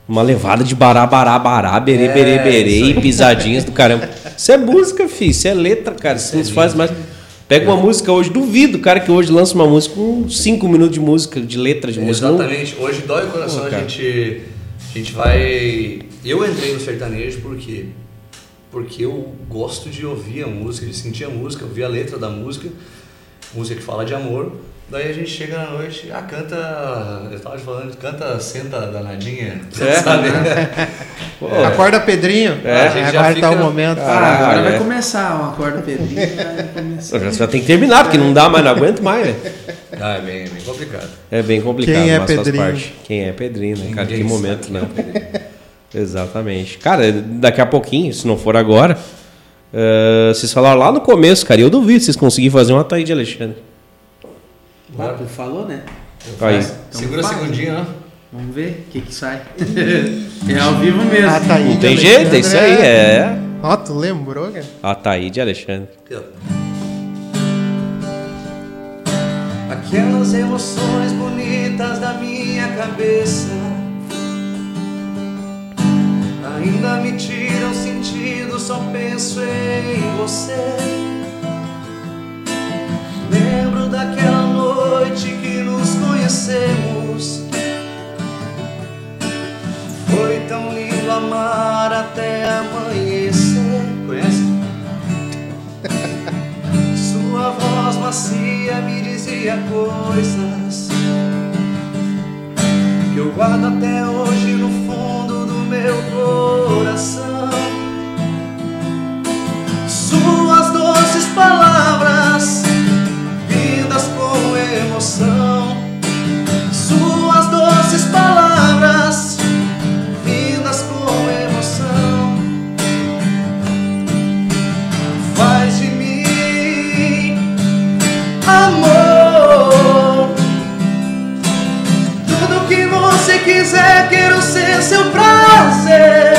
uma levada de bará, bará, bará, berê, É, berê, berê e pisadinhas do caramba. Isso é música, filho, isso é letra, cara, isso nos faz mais. Pega uma música hoje, duvido, cara, que hoje lança uma música com 5 minutos de música, de letra de música. Não- Exatamente. Hoje dói o coração, Pô, a gente, a gente vai. Eu entrei no sertanejo porque porque eu gosto de ouvir a música, de sentir a música, ouvir a letra da música, música que fala de amor. Daí a gente chega na noite, ah, canta, eu tava te falando, canta Senta Danadinha, *laughs* É. sabe? *laughs* Pô, Acorda Pedrinho. É, a gente já agora tá fica- o momento. Ah, agora vai é. começar o acordo Pedrinho. Vai começar. já, já tem que terminar, porque não dá mais, não aguento mais, né? *laughs* Ah, é bem, é bem complicado. É bem complicado, Quem é mas faz Pedrinho? parte. Quem é Pedrinho, né, cara? Ninguém que sabe momento, é né? Exatamente. Cara, daqui a pouquinho, se não for agora, eh, vocês falaram lá no começo, cara, e eu duvido vocês conseguirem fazer uma Ataíde Alexandre. Ah, tu falou, né? Aí. Então Segura faz. segundinho, né? Vamos ver o que que sai. *laughs* é ao vivo mesmo. Ah, tá aí. Não tem de jeito, é isso aí, Alexandre é. Ó, tu lembrou, cara? Ataíde Alexandre. Aqui, ó. Aquelas emoções bonitas da minha cabeça ainda me tiram sentido, só penso em você. Lembro daquela noite que nos conhecemos. Foi tão lindo amar até amanhecer. Conhece? *laughs* Sua voz macia me dizia coisas que eu guardo até hoje no fundo do meu coração. Suas doces palavras, vindas com emoção. Quiser, quero ser seu prazer.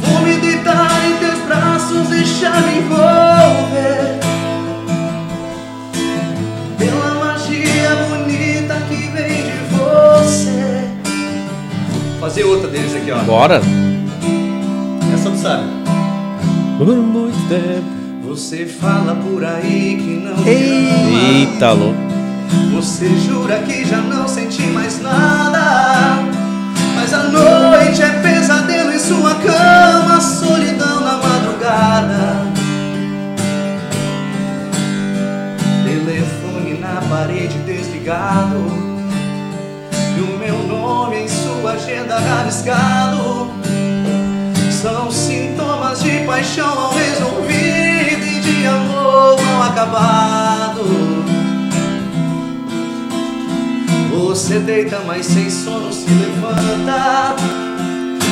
Vou me deitar em teus braços, deixar me envolver. Pela magia bonita que vem de você. Fazer outra deles aqui, ó. Bora? Essa tu sabe. Por muito tempo. Você fala por aí que não. Eita, louco. Você jura que já não senti mais nada. Mas a noite é pesadelo em sua cama, solidão na madrugada. Telefone na parede desligado. E o meu nome em sua agenda rabiscado. São sintomas de paixão mal resolvido e de amor mal acabado. Você deita, mas sem sono se levanta.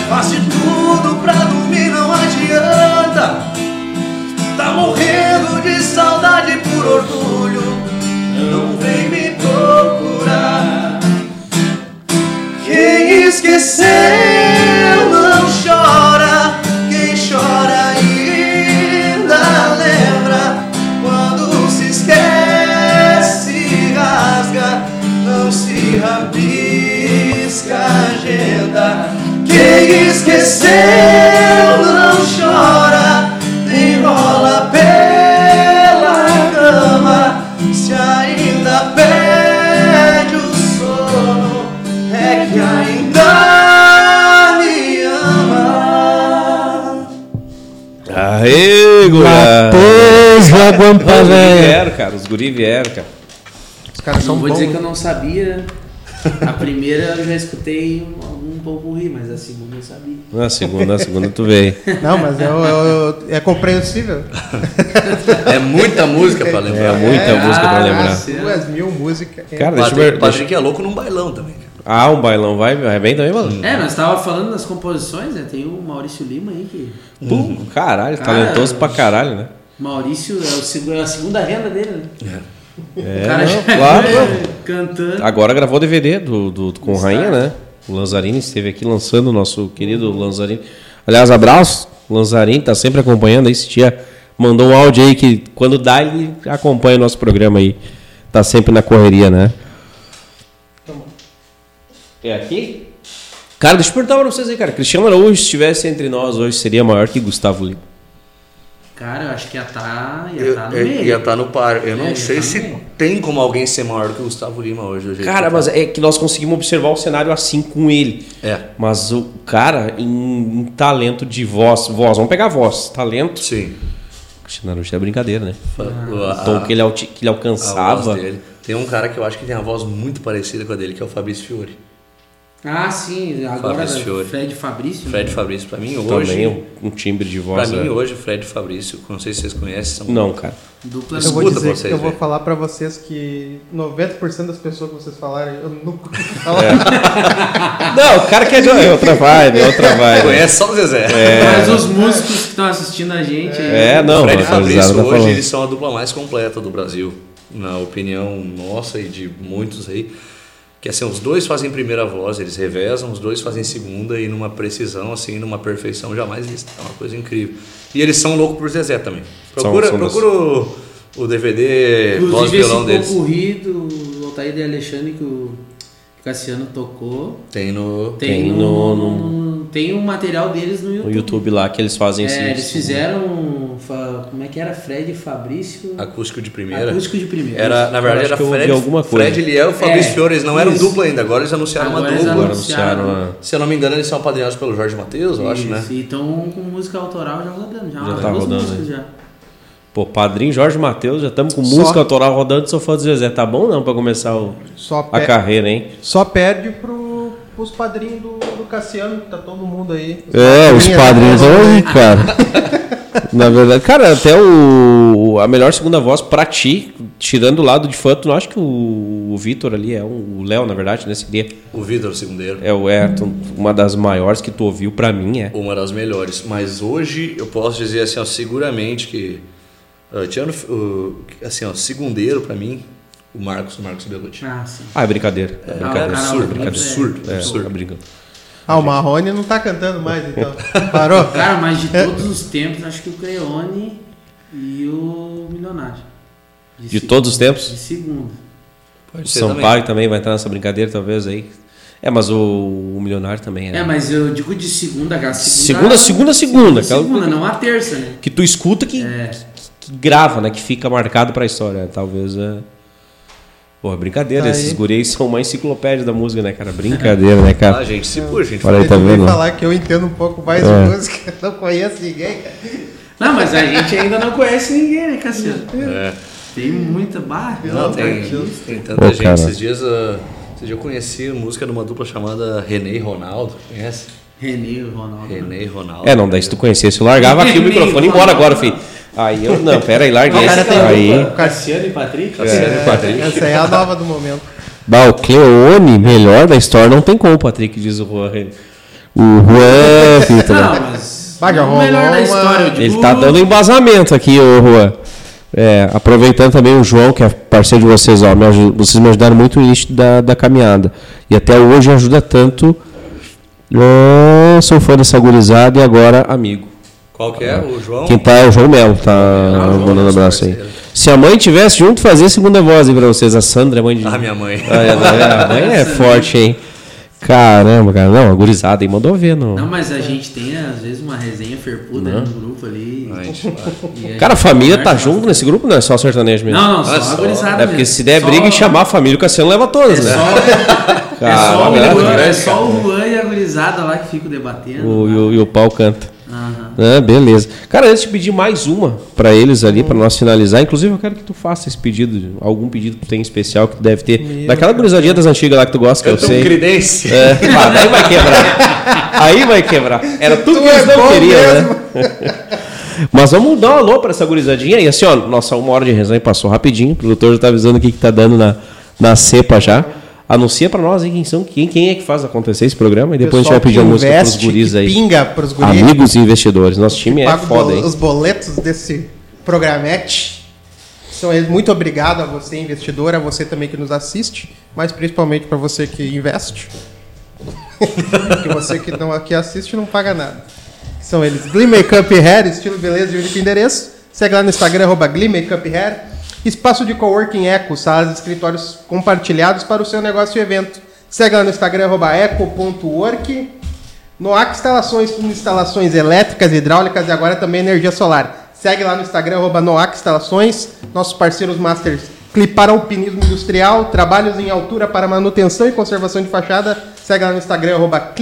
Faz de tudo pra dormir, não adianta. Tá morrendo de saudade por orgulho. Não vem me procurar. Quem esqueceu Esqueceu não chora. Nem rola pela cama. Se ainda perde o sono, é que ainda me ama. Aê, gura! Lapoja, guampa, Os guri velho. vieram, cara. Os guri vieram, cara. Os caras Não são vou bons. dizer que eu não sabia. A primeira eu já escutei um pouco rir, mas a segunda eu sabia. Na segunda, na segunda tu veio. *laughs* Não, mas é, é, é compreensível. É muita música pra lembrar. É muita música pra Ah, lembrar. Duas mil músicas. É. Cara, deixa eu Patrick, ver. Patrick é louco num bailão também. cara. Ah, um bailão vai, vai bem também, mano? É, nós tava falando das composições, né? Tem o Maurício Lima aí que. Pô, caralho, Cara, talentoso pra caralho, né? Maurício é, o seg- é a segunda renda dele, né? É, o cara não, já claro. *laughs* cantando. Agora gravou DVD do, do, com Rainha, né? O Lanzarini esteve aqui lançando o nosso querido Lanzarini. Aliás, abraço. Lanzarini tá sempre acompanhando aí. Esse dia mandou um áudio aí que quando dá ele acompanha o nosso programa aí. Tá sempre na correria, né? É aqui? Cara, deixa eu perguntar pra vocês aí, cara. Cristiano Araújo, se estivesse entre nós hoje, seria maior que Gustavo Lima. Cara, eu acho que ia tá, ia Eu- tá no eu- meio. ia estar no par. Eu não É, sei tá se meio. tem como alguém ser maior que o Gustavo Lima hoje. do jeito Cara, mas tá. é que nós conseguimos observar o cenário assim com ele. É, Mas o cara, em, em talento de voz, voz, vamos pegar voz, talento. sim. Cristiano é brincadeira, né? O O tom que ele, que ele a voz alcançava. dele. Tem um cara que eu acho que tem a voz muito parecida com a dele, que é o Fabrício Fiore. Ah, sim, agora Fabrício. Fred Fabrício. né? Fred Fabrício, pra mim hoje. Também um, um timbre de Pra voz. mim é. hoje, Fred Fabrício, não sei se vocês conhecem. São Não, cara. Dupla Eu vou dizer, vocês, eu vou velho. falar pra vocês que 90% das pessoas que vocês falaram, eu nunca *laughs* ouvi É. falar. Não, o cara que é de é outra *laughs* vibe, é outra vibe. Conhece só o Zezé. Mas os músicos que estão assistindo a gente aí. É, não, Fred e Fabrício tá hoje falando. eles são a dupla mais completa do Brasil, na opinião nossa e de muitos aí. Que assim, os dois fazem primeira voz, eles revezam, os dois fazem segunda e numa precisão, assim, numa perfeição jamais vista. É uma coisa incrível. E eles são loucos por Zezé também. Procura, são das- procura o, o DVD voz Inclusive esse violão deles. concurri do Altair de Alexandre que o Cassiano tocou. Tem no. Tem, Tem no, no- tem um material deles no YouTube. No YouTube lá que eles fazem esse. É, eles fizeram. Como é que era? Fred e Fabrício. Acústico de primeira. Acústico de primeira. Era, na verdade, acho era que eu ouvi Fred, alguma coisa. Fred Liel e Fabrício É, Fiore. Eles não eram dupla ainda, agora eles anunciaram Agora uma dupla. Agora anunciaram uma- Se eu não me engano, eles são apadrinhados pelo Jorge Matheus, eu acho, né? E estão com música autoral já rodando. Já, Já tá rodando, né? já. Pô, padrinho Jorge Matheus, já estamos com Só- música autoral rodando, só falta Zezé. Tá bom não pra começar o- Só, a carreira, hein? só perde pro, pros padrinhos do, do Cassiano, que tá todo mundo aí. É, os Padrinhos, aí, *laughs* cara. Na verdade, cara, até o, a melhor segunda voz pra ti, tirando o lado de fã, tu não acha que o, o Vitor ali é um, o Léo, na verdade, né? Seria, O Vitor, o segundeiro. é o Ayrton, uma das maiores que tu ouviu pra mim, é. Uma das melhores. Mas hoje eu posso dizer assim, ó, seguramente que. Uh, tirando uh, assim, ó, segundeiro pra mim, o Marcos, o Marcos Belucci. Ah, sim. Ah, é brincadeira. É É, brincadeira. cara, absurdo, muito absurdo, É, absurdo. é brincando. Ah, o Marrone não tá cantando mais, então. *laughs* Parou? Cara, mas de todos os tempos, acho que o Creone e o Milionário. De segundo- todos os tempos? De segundo. Pode O ser Sampaio também. vai entrar nessa brincadeira, talvez, aí. É, mas o, o Milionário também é. É, mas eu digo de segunda, aquela segunda. Segunda, segunda, segunda. Aquela Segunda, não a terça, né? que tu escuta que, É. que grava, né? Que fica marcado pra história. Talvez é. Pô, é brincadeira. Tá Esses guris são uma enciclopédia da música, né, cara? Brincadeira, né, Ah, cara? gente, se puxa, gente. Olha aí, Eu tá vim vendo? falar que eu entendo um pouco mais É. de música, *laughs* não conheço ninguém, cara. Não, mas a gente ainda não conhece ninguém, né, Cassiano? É. Tem muita barra. Não, tem, tem tanta Ô, gente. cara. Esses dias, uh, esses dias eu conheci a música de uma dupla chamada René e Ronaldo. Conhece? René, Ronaldo. René e Ronaldo. É, não, daí se tu conhecesse, eu largava aqui o microfone e embora agora, filho. Aí eu, não, pera aí, larguei. O cara tem- Aí, Cassiano e Patrick? Cassiano e Patrick. Essa é a nova do momento. bah, o Cleone, melhor da história, não tem como, Patrick, diz o Juan. O Juan, Vitor. né? Não, mas. Vai, já o melhor da história, eu digo. Ele tá dando embasamento aqui, ô Juan. É, aproveitando também o João, que é parceiro de vocês, ó, me aju- vocês me ajudaram muito no início da, da caminhada. E até hoje ajuda tanto. É, sou fã dessa gurizada e agora amigo. Qual que é? O João? Quem tá é o João Melo, tá João, mandando nosso abraço aí. Se a mãe tivesse junto, fazia a segunda voz aí pra vocês. A Sandra, a mãe de. Ah, minha mãe. Ah, é, a mãe é *laughs* forte, hein? Caramba, cara. Não, a gurizada aí mandou ver, não. Não, mas a gente tem, às vezes, uma resenha ferpuda no grupo ali. A a Cara, a família tá junto nesse grupo, não é só sertanejo mesmo? Não, não, só Olha a só. gurizada É porque se der Só- briga e chamar a família, o Cassiano leva todas, É né? só, é, só o Caramba, Juan, né? é só o Juan e a gurizada lá que ficam debatendo. O, e, o, e o pau canta. Ah, beleza. Cara, antes de pedir mais uma pra eles ali, pra nós finalizar, inclusive eu quero que tu faça esse pedido, algum pedido que tu tem especial que tu deve ter. Daquela gurizadinha das antigas lá que tu gosta, que eu, sei. um. É, pá, daí vai quebrar. Aí vai quebrar. Era tudo Tu que eles é não queriam, mesmo. né? *laughs* Mas vamos dar um alô pra essa gurizadinha. E assim, ó, nossa uma hora de resenha passou rapidinho. O produtor já tá avisando o que, que tá dando na, na cepa já. Anuncia pra nós aí quem são, quem, quem é que faz acontecer esse programa. E depois a gente vai pedir a música pros guris aí. pinga pros guris. Amigos e investidores. Nosso time é foda, hein? os boletos desse programete. São eles. Muito obrigado a você, investidor, a você também que nos assiste, mas principalmente para você que investe. *laughs* que você que não aqui assiste não paga nada. São eles Glee Makeup Hair, estilo beleza e único endereço. Segue lá no Instagram, arroba Glee Makeup Hair. Espaço de coworking Eco, salas e escritórios compartilhados para o seu negócio e evento. Segue lá no Instagram, eco.work. Noac Instalações, instalações elétricas, hidráulicas e agora também energia solar. Segue lá no Instagram, arroba Noac Instalações. Nossos parceiros Masters Clipar Alpinismo Industrial, trabalhos em altura para manutenção e conservação de fachada. Segue lá no Instagram, arroba.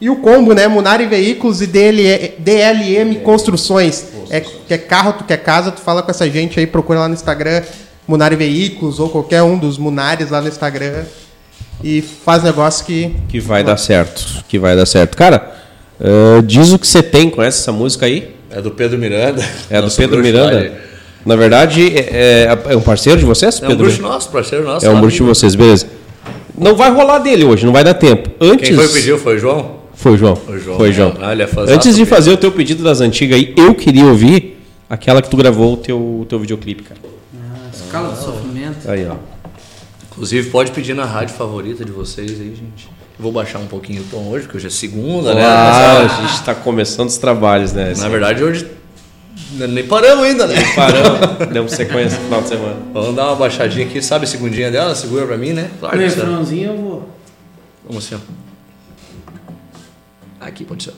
E o combo, né? Munari Veículos e DL, DLM Construções. É, quer carro, tu quer casa, tu fala com essa gente aí, procura lá no Instagram, Munari Veículos ou qualquer um dos Munares lá no Instagram. E faz negócio que Que vai dar certo. Que vai dar certo. Cara, eh, diz o que você tem. Conhece essa música aí? É do Pedro Miranda. *laughs* É do Pedro Miranda. Na verdade, é, é- é um parceiro de vocês, É um Pedro? bruxo nosso, parceiro nosso. É um bruxo de vocês, beleza. Não vai rolar dele hoje, não vai dar tempo. Antes. Quem foi pediu? Foi o João? Foi o João. Foi o João, Foi o? João. Ah, é fãzaço Antes de fazer o teu pedido das antigas aí, eu queria ouvir aquela que tu gravou o teu, teu videoclipe, cara. Ah, escala do sofrimento. Aí, ó. Inclusive, pode pedir na rádio favorita de vocês aí, gente. Eu Vou baixar um pouquinho o tom hoje, porque hoje é segunda, né? Ah, a gente tá começando os trabalhos, né? Na verdade, hoje nem paramos ainda, né? Paramos, demos sequência no final de semana. Vamos dar uma baixadinha aqui, sabe a segundinha dela? Segura pra mim, né? Claro No que sim. refrãozinho eu vou. Vamos assim, ó. Aqui pode ser.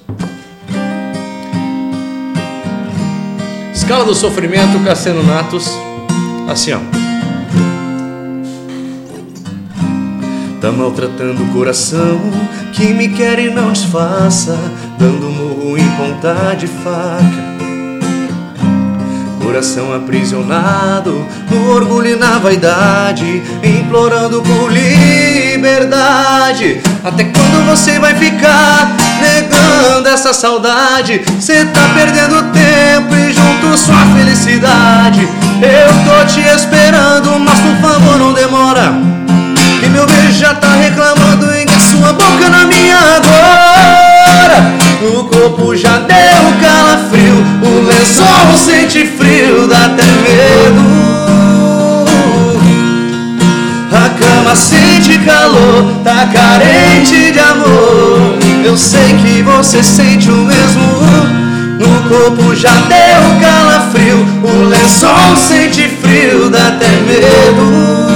Escala do sofrimento, Cassiano Natos. Assim, ó. Tá maltratando o coração que me quer e não disfarça, dando murro em ponta de faca. Coração aprisionado no orgulho e na vaidade, implorando por liberdade. Até quando você vai ficar negando essa saudade? Cê tá perdendo tempo e junto sua felicidade. Eu tô te esperando, mas por favor não demora. Que meu beijo já tá reclamando que sua boca na minha agora. O corpo já deu calafrio, o lençol sente frio, dá até medo. Cama sente calor, tá carente de amor. Eu sei que você sente o mesmo. No corpo já deu calafrio, o lençol sente frio, dá até medo.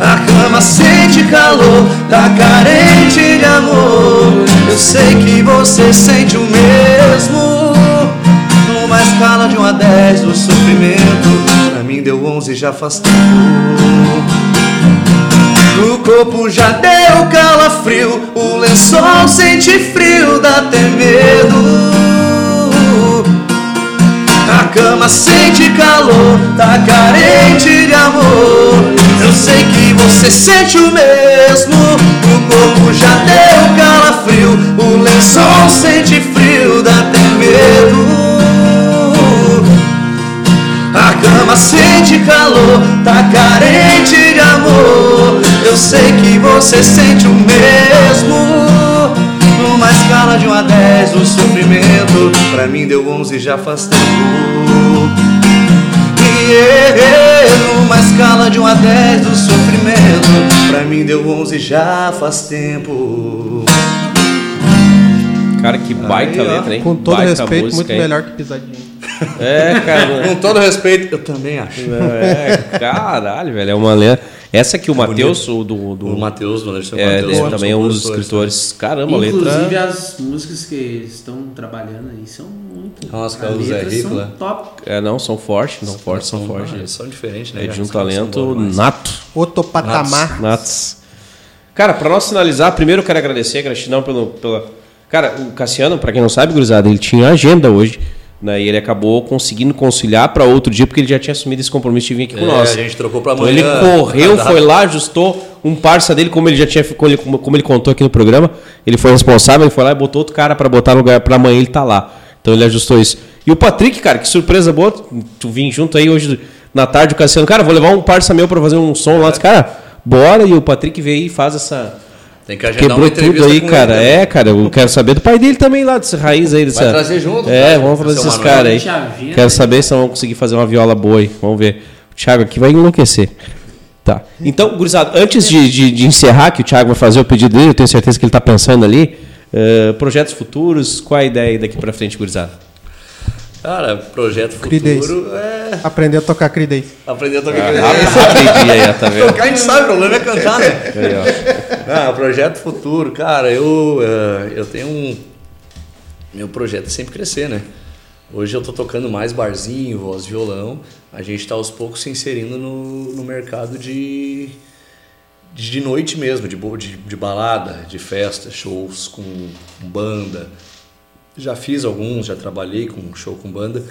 A cama sente calor, tá carente de amor. Eu sei que você sente o mesmo. Numa escala de 1 a 10 do sofrimento, mim deu 11 já faz tempo. O corpo já deu calafrio, o lençol sente frio, dá até medo. A cama sente calor, tá carente de amor. Eu sei que você sente o mesmo. O corpo já deu calafrio, o lençol sente frio, Sente calor, tá carente de amor. Eu sei que você sente o mesmo. Numa escala de 1 a 10 o sofrimento, pra mim deu 11 já faz tempo. E numa escala de 1 a 10 do sofrimento, pra mim deu 11 já faz tempo. Cara, que baita Aí, letra, hein? Com todo Baita respeito, música, muito hein? melhor que pisadinha. É, cara. *laughs* Com todo respeito, eu também acho. é, caralho, velho. É uma letra. Essa que o Matheus, o do. do O Matheus, do Anderson é, Matheus, também é um dos escritores. Caramba, a Inclusive letra. as músicas que estão trabalhando aí são muito. Nossa, do Zé letras Rico, são né? top. É, não, são fortes, não fortes, são São fortes. são diferentes, né? É cara? de um são talento nato. Outro patamar. Natos. Cara, para nós finalizar, primeiro eu quero agradecer, gratidão pelo, pela, Cara, o Cassiano, pra quem não sabe, gurizada, ele tinha agenda hoje. Né, e ele acabou conseguindo conciliar para outro dia, porque ele já tinha assumido esse compromisso de vir aqui com É, nós. a gente trocou Então amanhã. ele correu, foi lá, ajustou um parça dele, como ele já tinha, como ele, como ele contou aqui no programa. Ele foi responsável, ele foi lá e botou outro cara para botar no lugar para amanhã ele tá lá. Então ele ajustou isso. E o Patrick, cara, que surpresa boa, tu vim junto aí hoje na tarde o Cassiano, cara, vou levar um parça meu para fazer um som lá, Disse, cara, bora e o Patrick veio e faz essa Tem que agendar Quebrou uma tudo aí, com cara. ele, né? É, cara, eu quero saber do pai dele também lá, desse raiz aí. Dessa... trazer junto, É, cara, vamos fazer seu esses caras aí. Quero né? saber se vão conseguir fazer uma viola boa aí. Vamos ver. O Thiago aqui vai enlouquecer. Tá. Então, gurizada, antes de, de, de encerrar, que o Thiago vai fazer o pedido dele, eu tenho certeza que ele está pensando ali. eh, projetos futuros, qual a ideia aí daqui para frente, gurizada? Cara, projeto Cridez. futuro é Aprender a tocar Creedence. aprender a tocar Rápido, rapidinho aí, ó, tá vendo? Tocar a gente sabe, o problema é cantar, né? Aí. Ah, projeto futuro, cara, eu, eh, eu tenho um. Meu projeto é sempre crescer, né? Hoje eu tô tocando mais barzinho, voz, violão. A gente tá aos poucos se inserindo no, no mercado de, de de noite mesmo, de, bo- de, de balada, de festa, shows com banda. Já fiz alguns, já trabalhei com show com banda.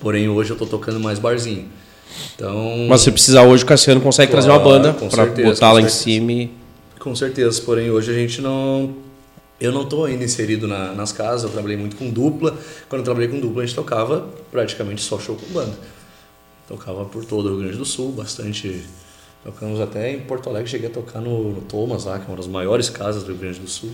Porém, hoje eu tô tocando mais barzinho. Então. Mas se precisar hoje, o Cassiano consegue trazer uma Claro, banda para botar lá em cima e... Com certeza, porém hoje a gente não. Eu não estou ainda inserido na- nas casas, eu trabalhei muito com dupla. Quando eu trabalhei com dupla, a gente tocava praticamente só show com banda. Tocava por todo o Rio Grande do Sul, bastante. Tocamos até em Porto Alegre, cheguei a tocar no, no Thomas lá, que é uma das maiores casas do Rio Grande do Sul.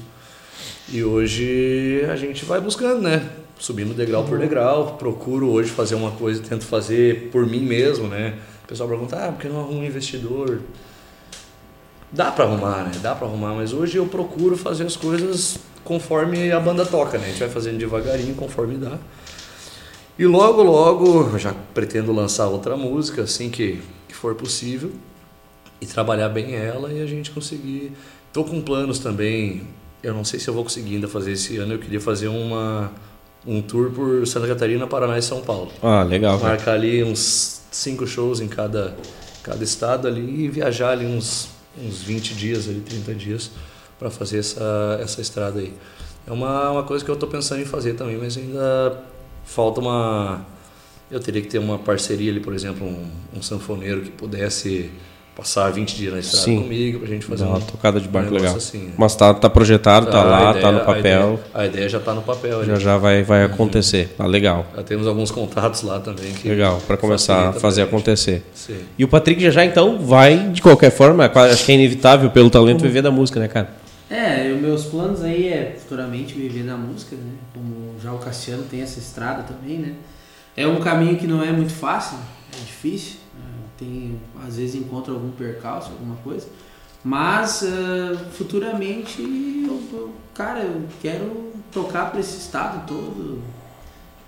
E hoje a gente vai buscando, né? Subindo degrau por degrau. Procuro hoje fazer uma coisa, tento fazer por mim mesmo, né? O pessoal pergunta, ah, por que não arruma um investidor? Dá pra arrumar, né? Dá pra arrumar, mas hoje eu procuro fazer as coisas conforme a banda toca, né? A gente vai fazendo devagarinho, conforme dá. E logo, logo, já pretendo lançar outra música, assim que, que for possível, e trabalhar bem ela e a gente conseguir. Tô com planos também, eu não sei se eu vou conseguir ainda fazer esse ano, eu queria fazer uma, um tour por Santa Catarina, Paraná e São Paulo. Ah, legal. cara. Marcar ali uns cinco shows em cada, cada estado ali e viajar ali uns, uns 20 dias, ali, 30 dias para fazer essa, essa estrada aí. É uma, uma coisa que eu estou pensando em fazer também, mas ainda falta uma. Eu teria que ter uma parceria ali, por exemplo, um, um sanfoneiro que pudesse passar 20 dias na estrada Sim. comigo pra gente fazer Dá uma um, tocada de barco um legal. assim, né? Mas tá, tá projetado, tá A lá, ideia- tá no a papel. ideia- A ideia, já está no papel. Já ali. já vai, vai acontecer. Ah, legal. Já temos alguns contatos lá também. Que Legal, para começar a fazer gente. acontecer. Sim. E o Patrick já já então vai, de qualquer forma, acho que é inevitável pelo talento viver da música, né, cara? É, os meus planos aí é futuramente viver da música, né? Como já o Cassiano tem essa estrada também, né? É um caminho que não é muito fácil, é difícil. Tem, às vezes encontra algum percalço, alguma coisa. Mas ah, futuramente, eu, eu- cara, eu quero tocar para esse estado todo.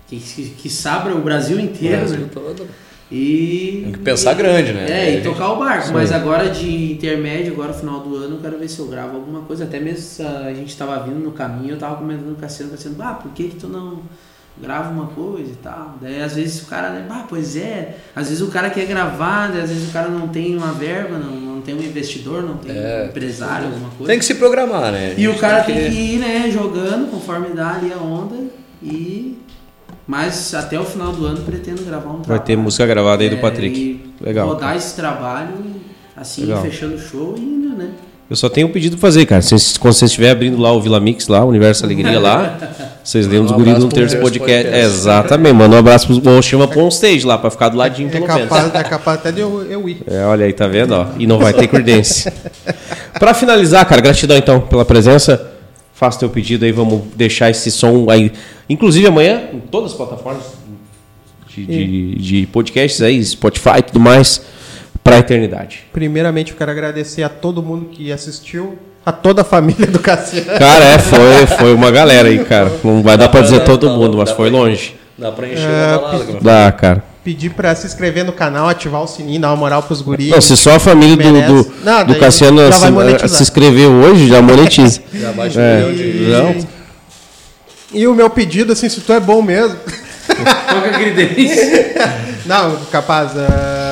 Que, que, que sabra o Brasil inteiro, Brasil né? todo. E. Tem que pensar grande, né? É, e tocar o barco. Sim. Mas agora de intermédio, agora final do ano, eu quero ver se eu gravo alguma coisa. Até mesmo ah, a gente tava vindo no caminho, eu tava comentando com o Cassiano, Cassiano, ah, por que que tu não grava uma coisa e tal? Daí às vezes o cara, né, ah, pois é. Às vezes o cara quer gravar, daí, às vezes o cara não tem uma verba, não, não tem um investidor, não tem É. um empresário, alguma coisa. Tem que se programar, né? E o cara tem que- que ir, né, jogando conforme dá ali a onda e. Mas até o final do ano pretendo gravar um Vai trabalho. ter música gravada aí do É, Patrick. e Legal. Rodar esse trabalho, assim, Legal. fechando o show e indo, né? Eu só tenho um pedido pra fazer, cara. Vocês- quando você estiver abrindo lá o Vila Mix, lá, o Universo Alegria lá, vocês lembram dos Um guris pro Terço Universo Podcast. Podcast. Exatamente, manda um abraço pros. Ou chama pra um stage lá, pra ficar do ladinho É pelo menos. capaz, é capaz até de eu, eu ir. É, olha aí, tá vendo? Ó, e não vai ter credência. Pra finalizar, cara, gratidão então pela presença. Faça teu pedido aí, vamos deixar esse som aí. Inclusive amanhã, em todas as plataformas de, de, de podcasts aí, Spotify e tudo mais, pra eternidade. Primeiramente, eu quero agradecer a todo mundo que assistiu, a toda a família do Cassiano. Cara, é, foi, *laughs* foi uma galera aí, cara. Não vai dar pra dizer Dá- todo dá- mundo, mas dá foi pra- longe. Dá pra encher É, uma balada. como Dá, cara. Pedir pra se inscrever no canal, ativar o sininho, dar uma moral pros guris. Não, se só a família do, do, Não, do Cassiano se, se inscreveu hoje, já monetiza. *laughs* Já baixa É. um milhão de... Não. E o meu pedido, assim, se tu é bom mesmo. Qual que é a credência? *laughs* Não, capaz. ah,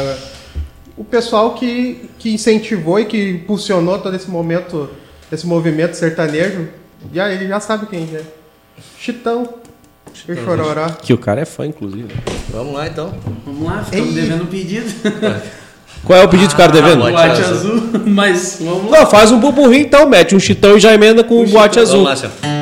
o pessoal que, que incentivou e que impulsionou todo esse momento, esse movimento sertanejo, Já, ele já sabe quem é. Chitão. E Chororó. Que o cara é fã, inclusive. Vamos lá então. Vamos lá, ficamos Ei. devendo um pedido. *laughs* Qual é o pedido que o cara devendo? boate Boate azul. azul, *laughs* mas vamos lá. Não, faz um burburrinho então, mete um chitão e já emenda com o boate azul. Vamos lá, senhor.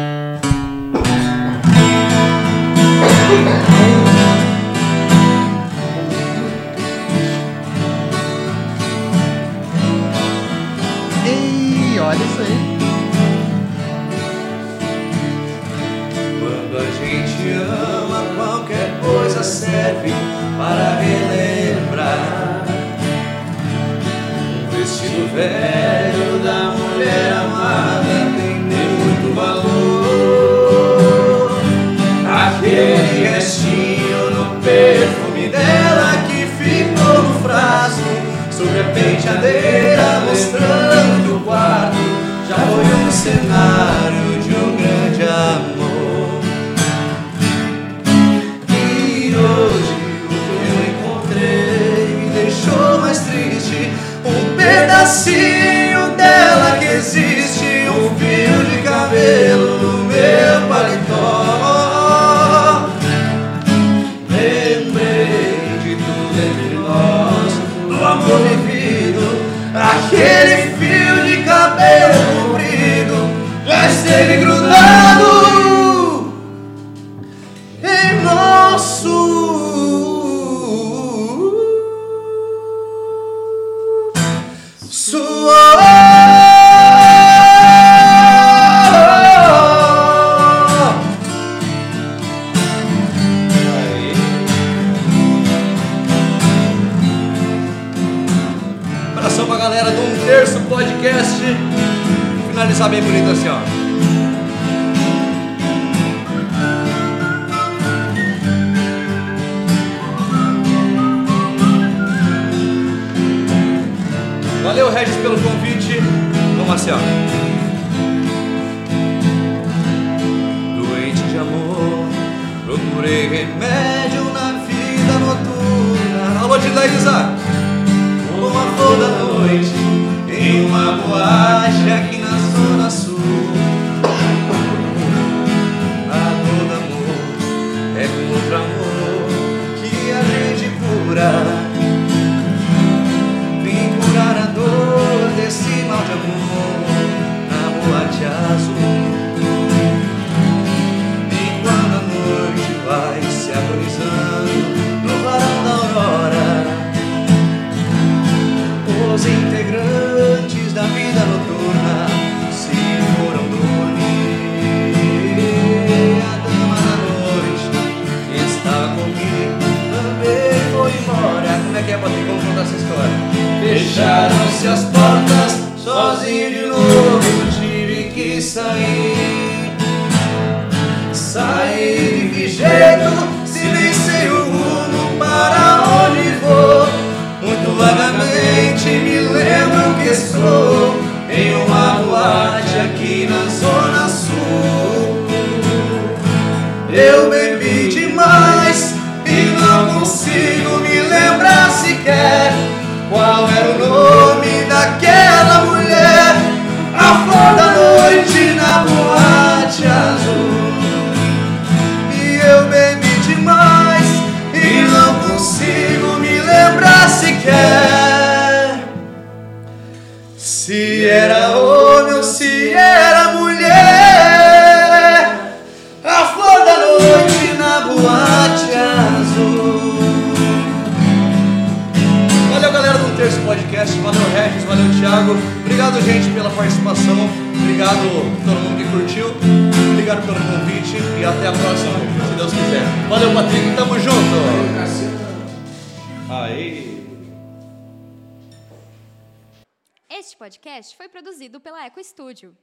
Podcast. Finalizar bem bonito assim, ó. Valeu, Regis, pelo convite. Vamos assim, ó. Doente de amor, procurei remédio na vida noturna. Alô, Tidaísa! Fecharam-se as portas, sozinho de novo, tive que sair. Sair de que jeito? Sei o rumo para onde vou. Muito vagamente me lembro que estou em uma boate aqui na Zona Sul. Eu Thiago. Obrigado, gente, pela participação. Obrigado todo mundo que curtiu. Obrigado pelo convite. E até a próxima, se Deus quiser. Valeu, Patrick. Tamo junto. Aí. Este podcast foi produzido pela Eco Studio.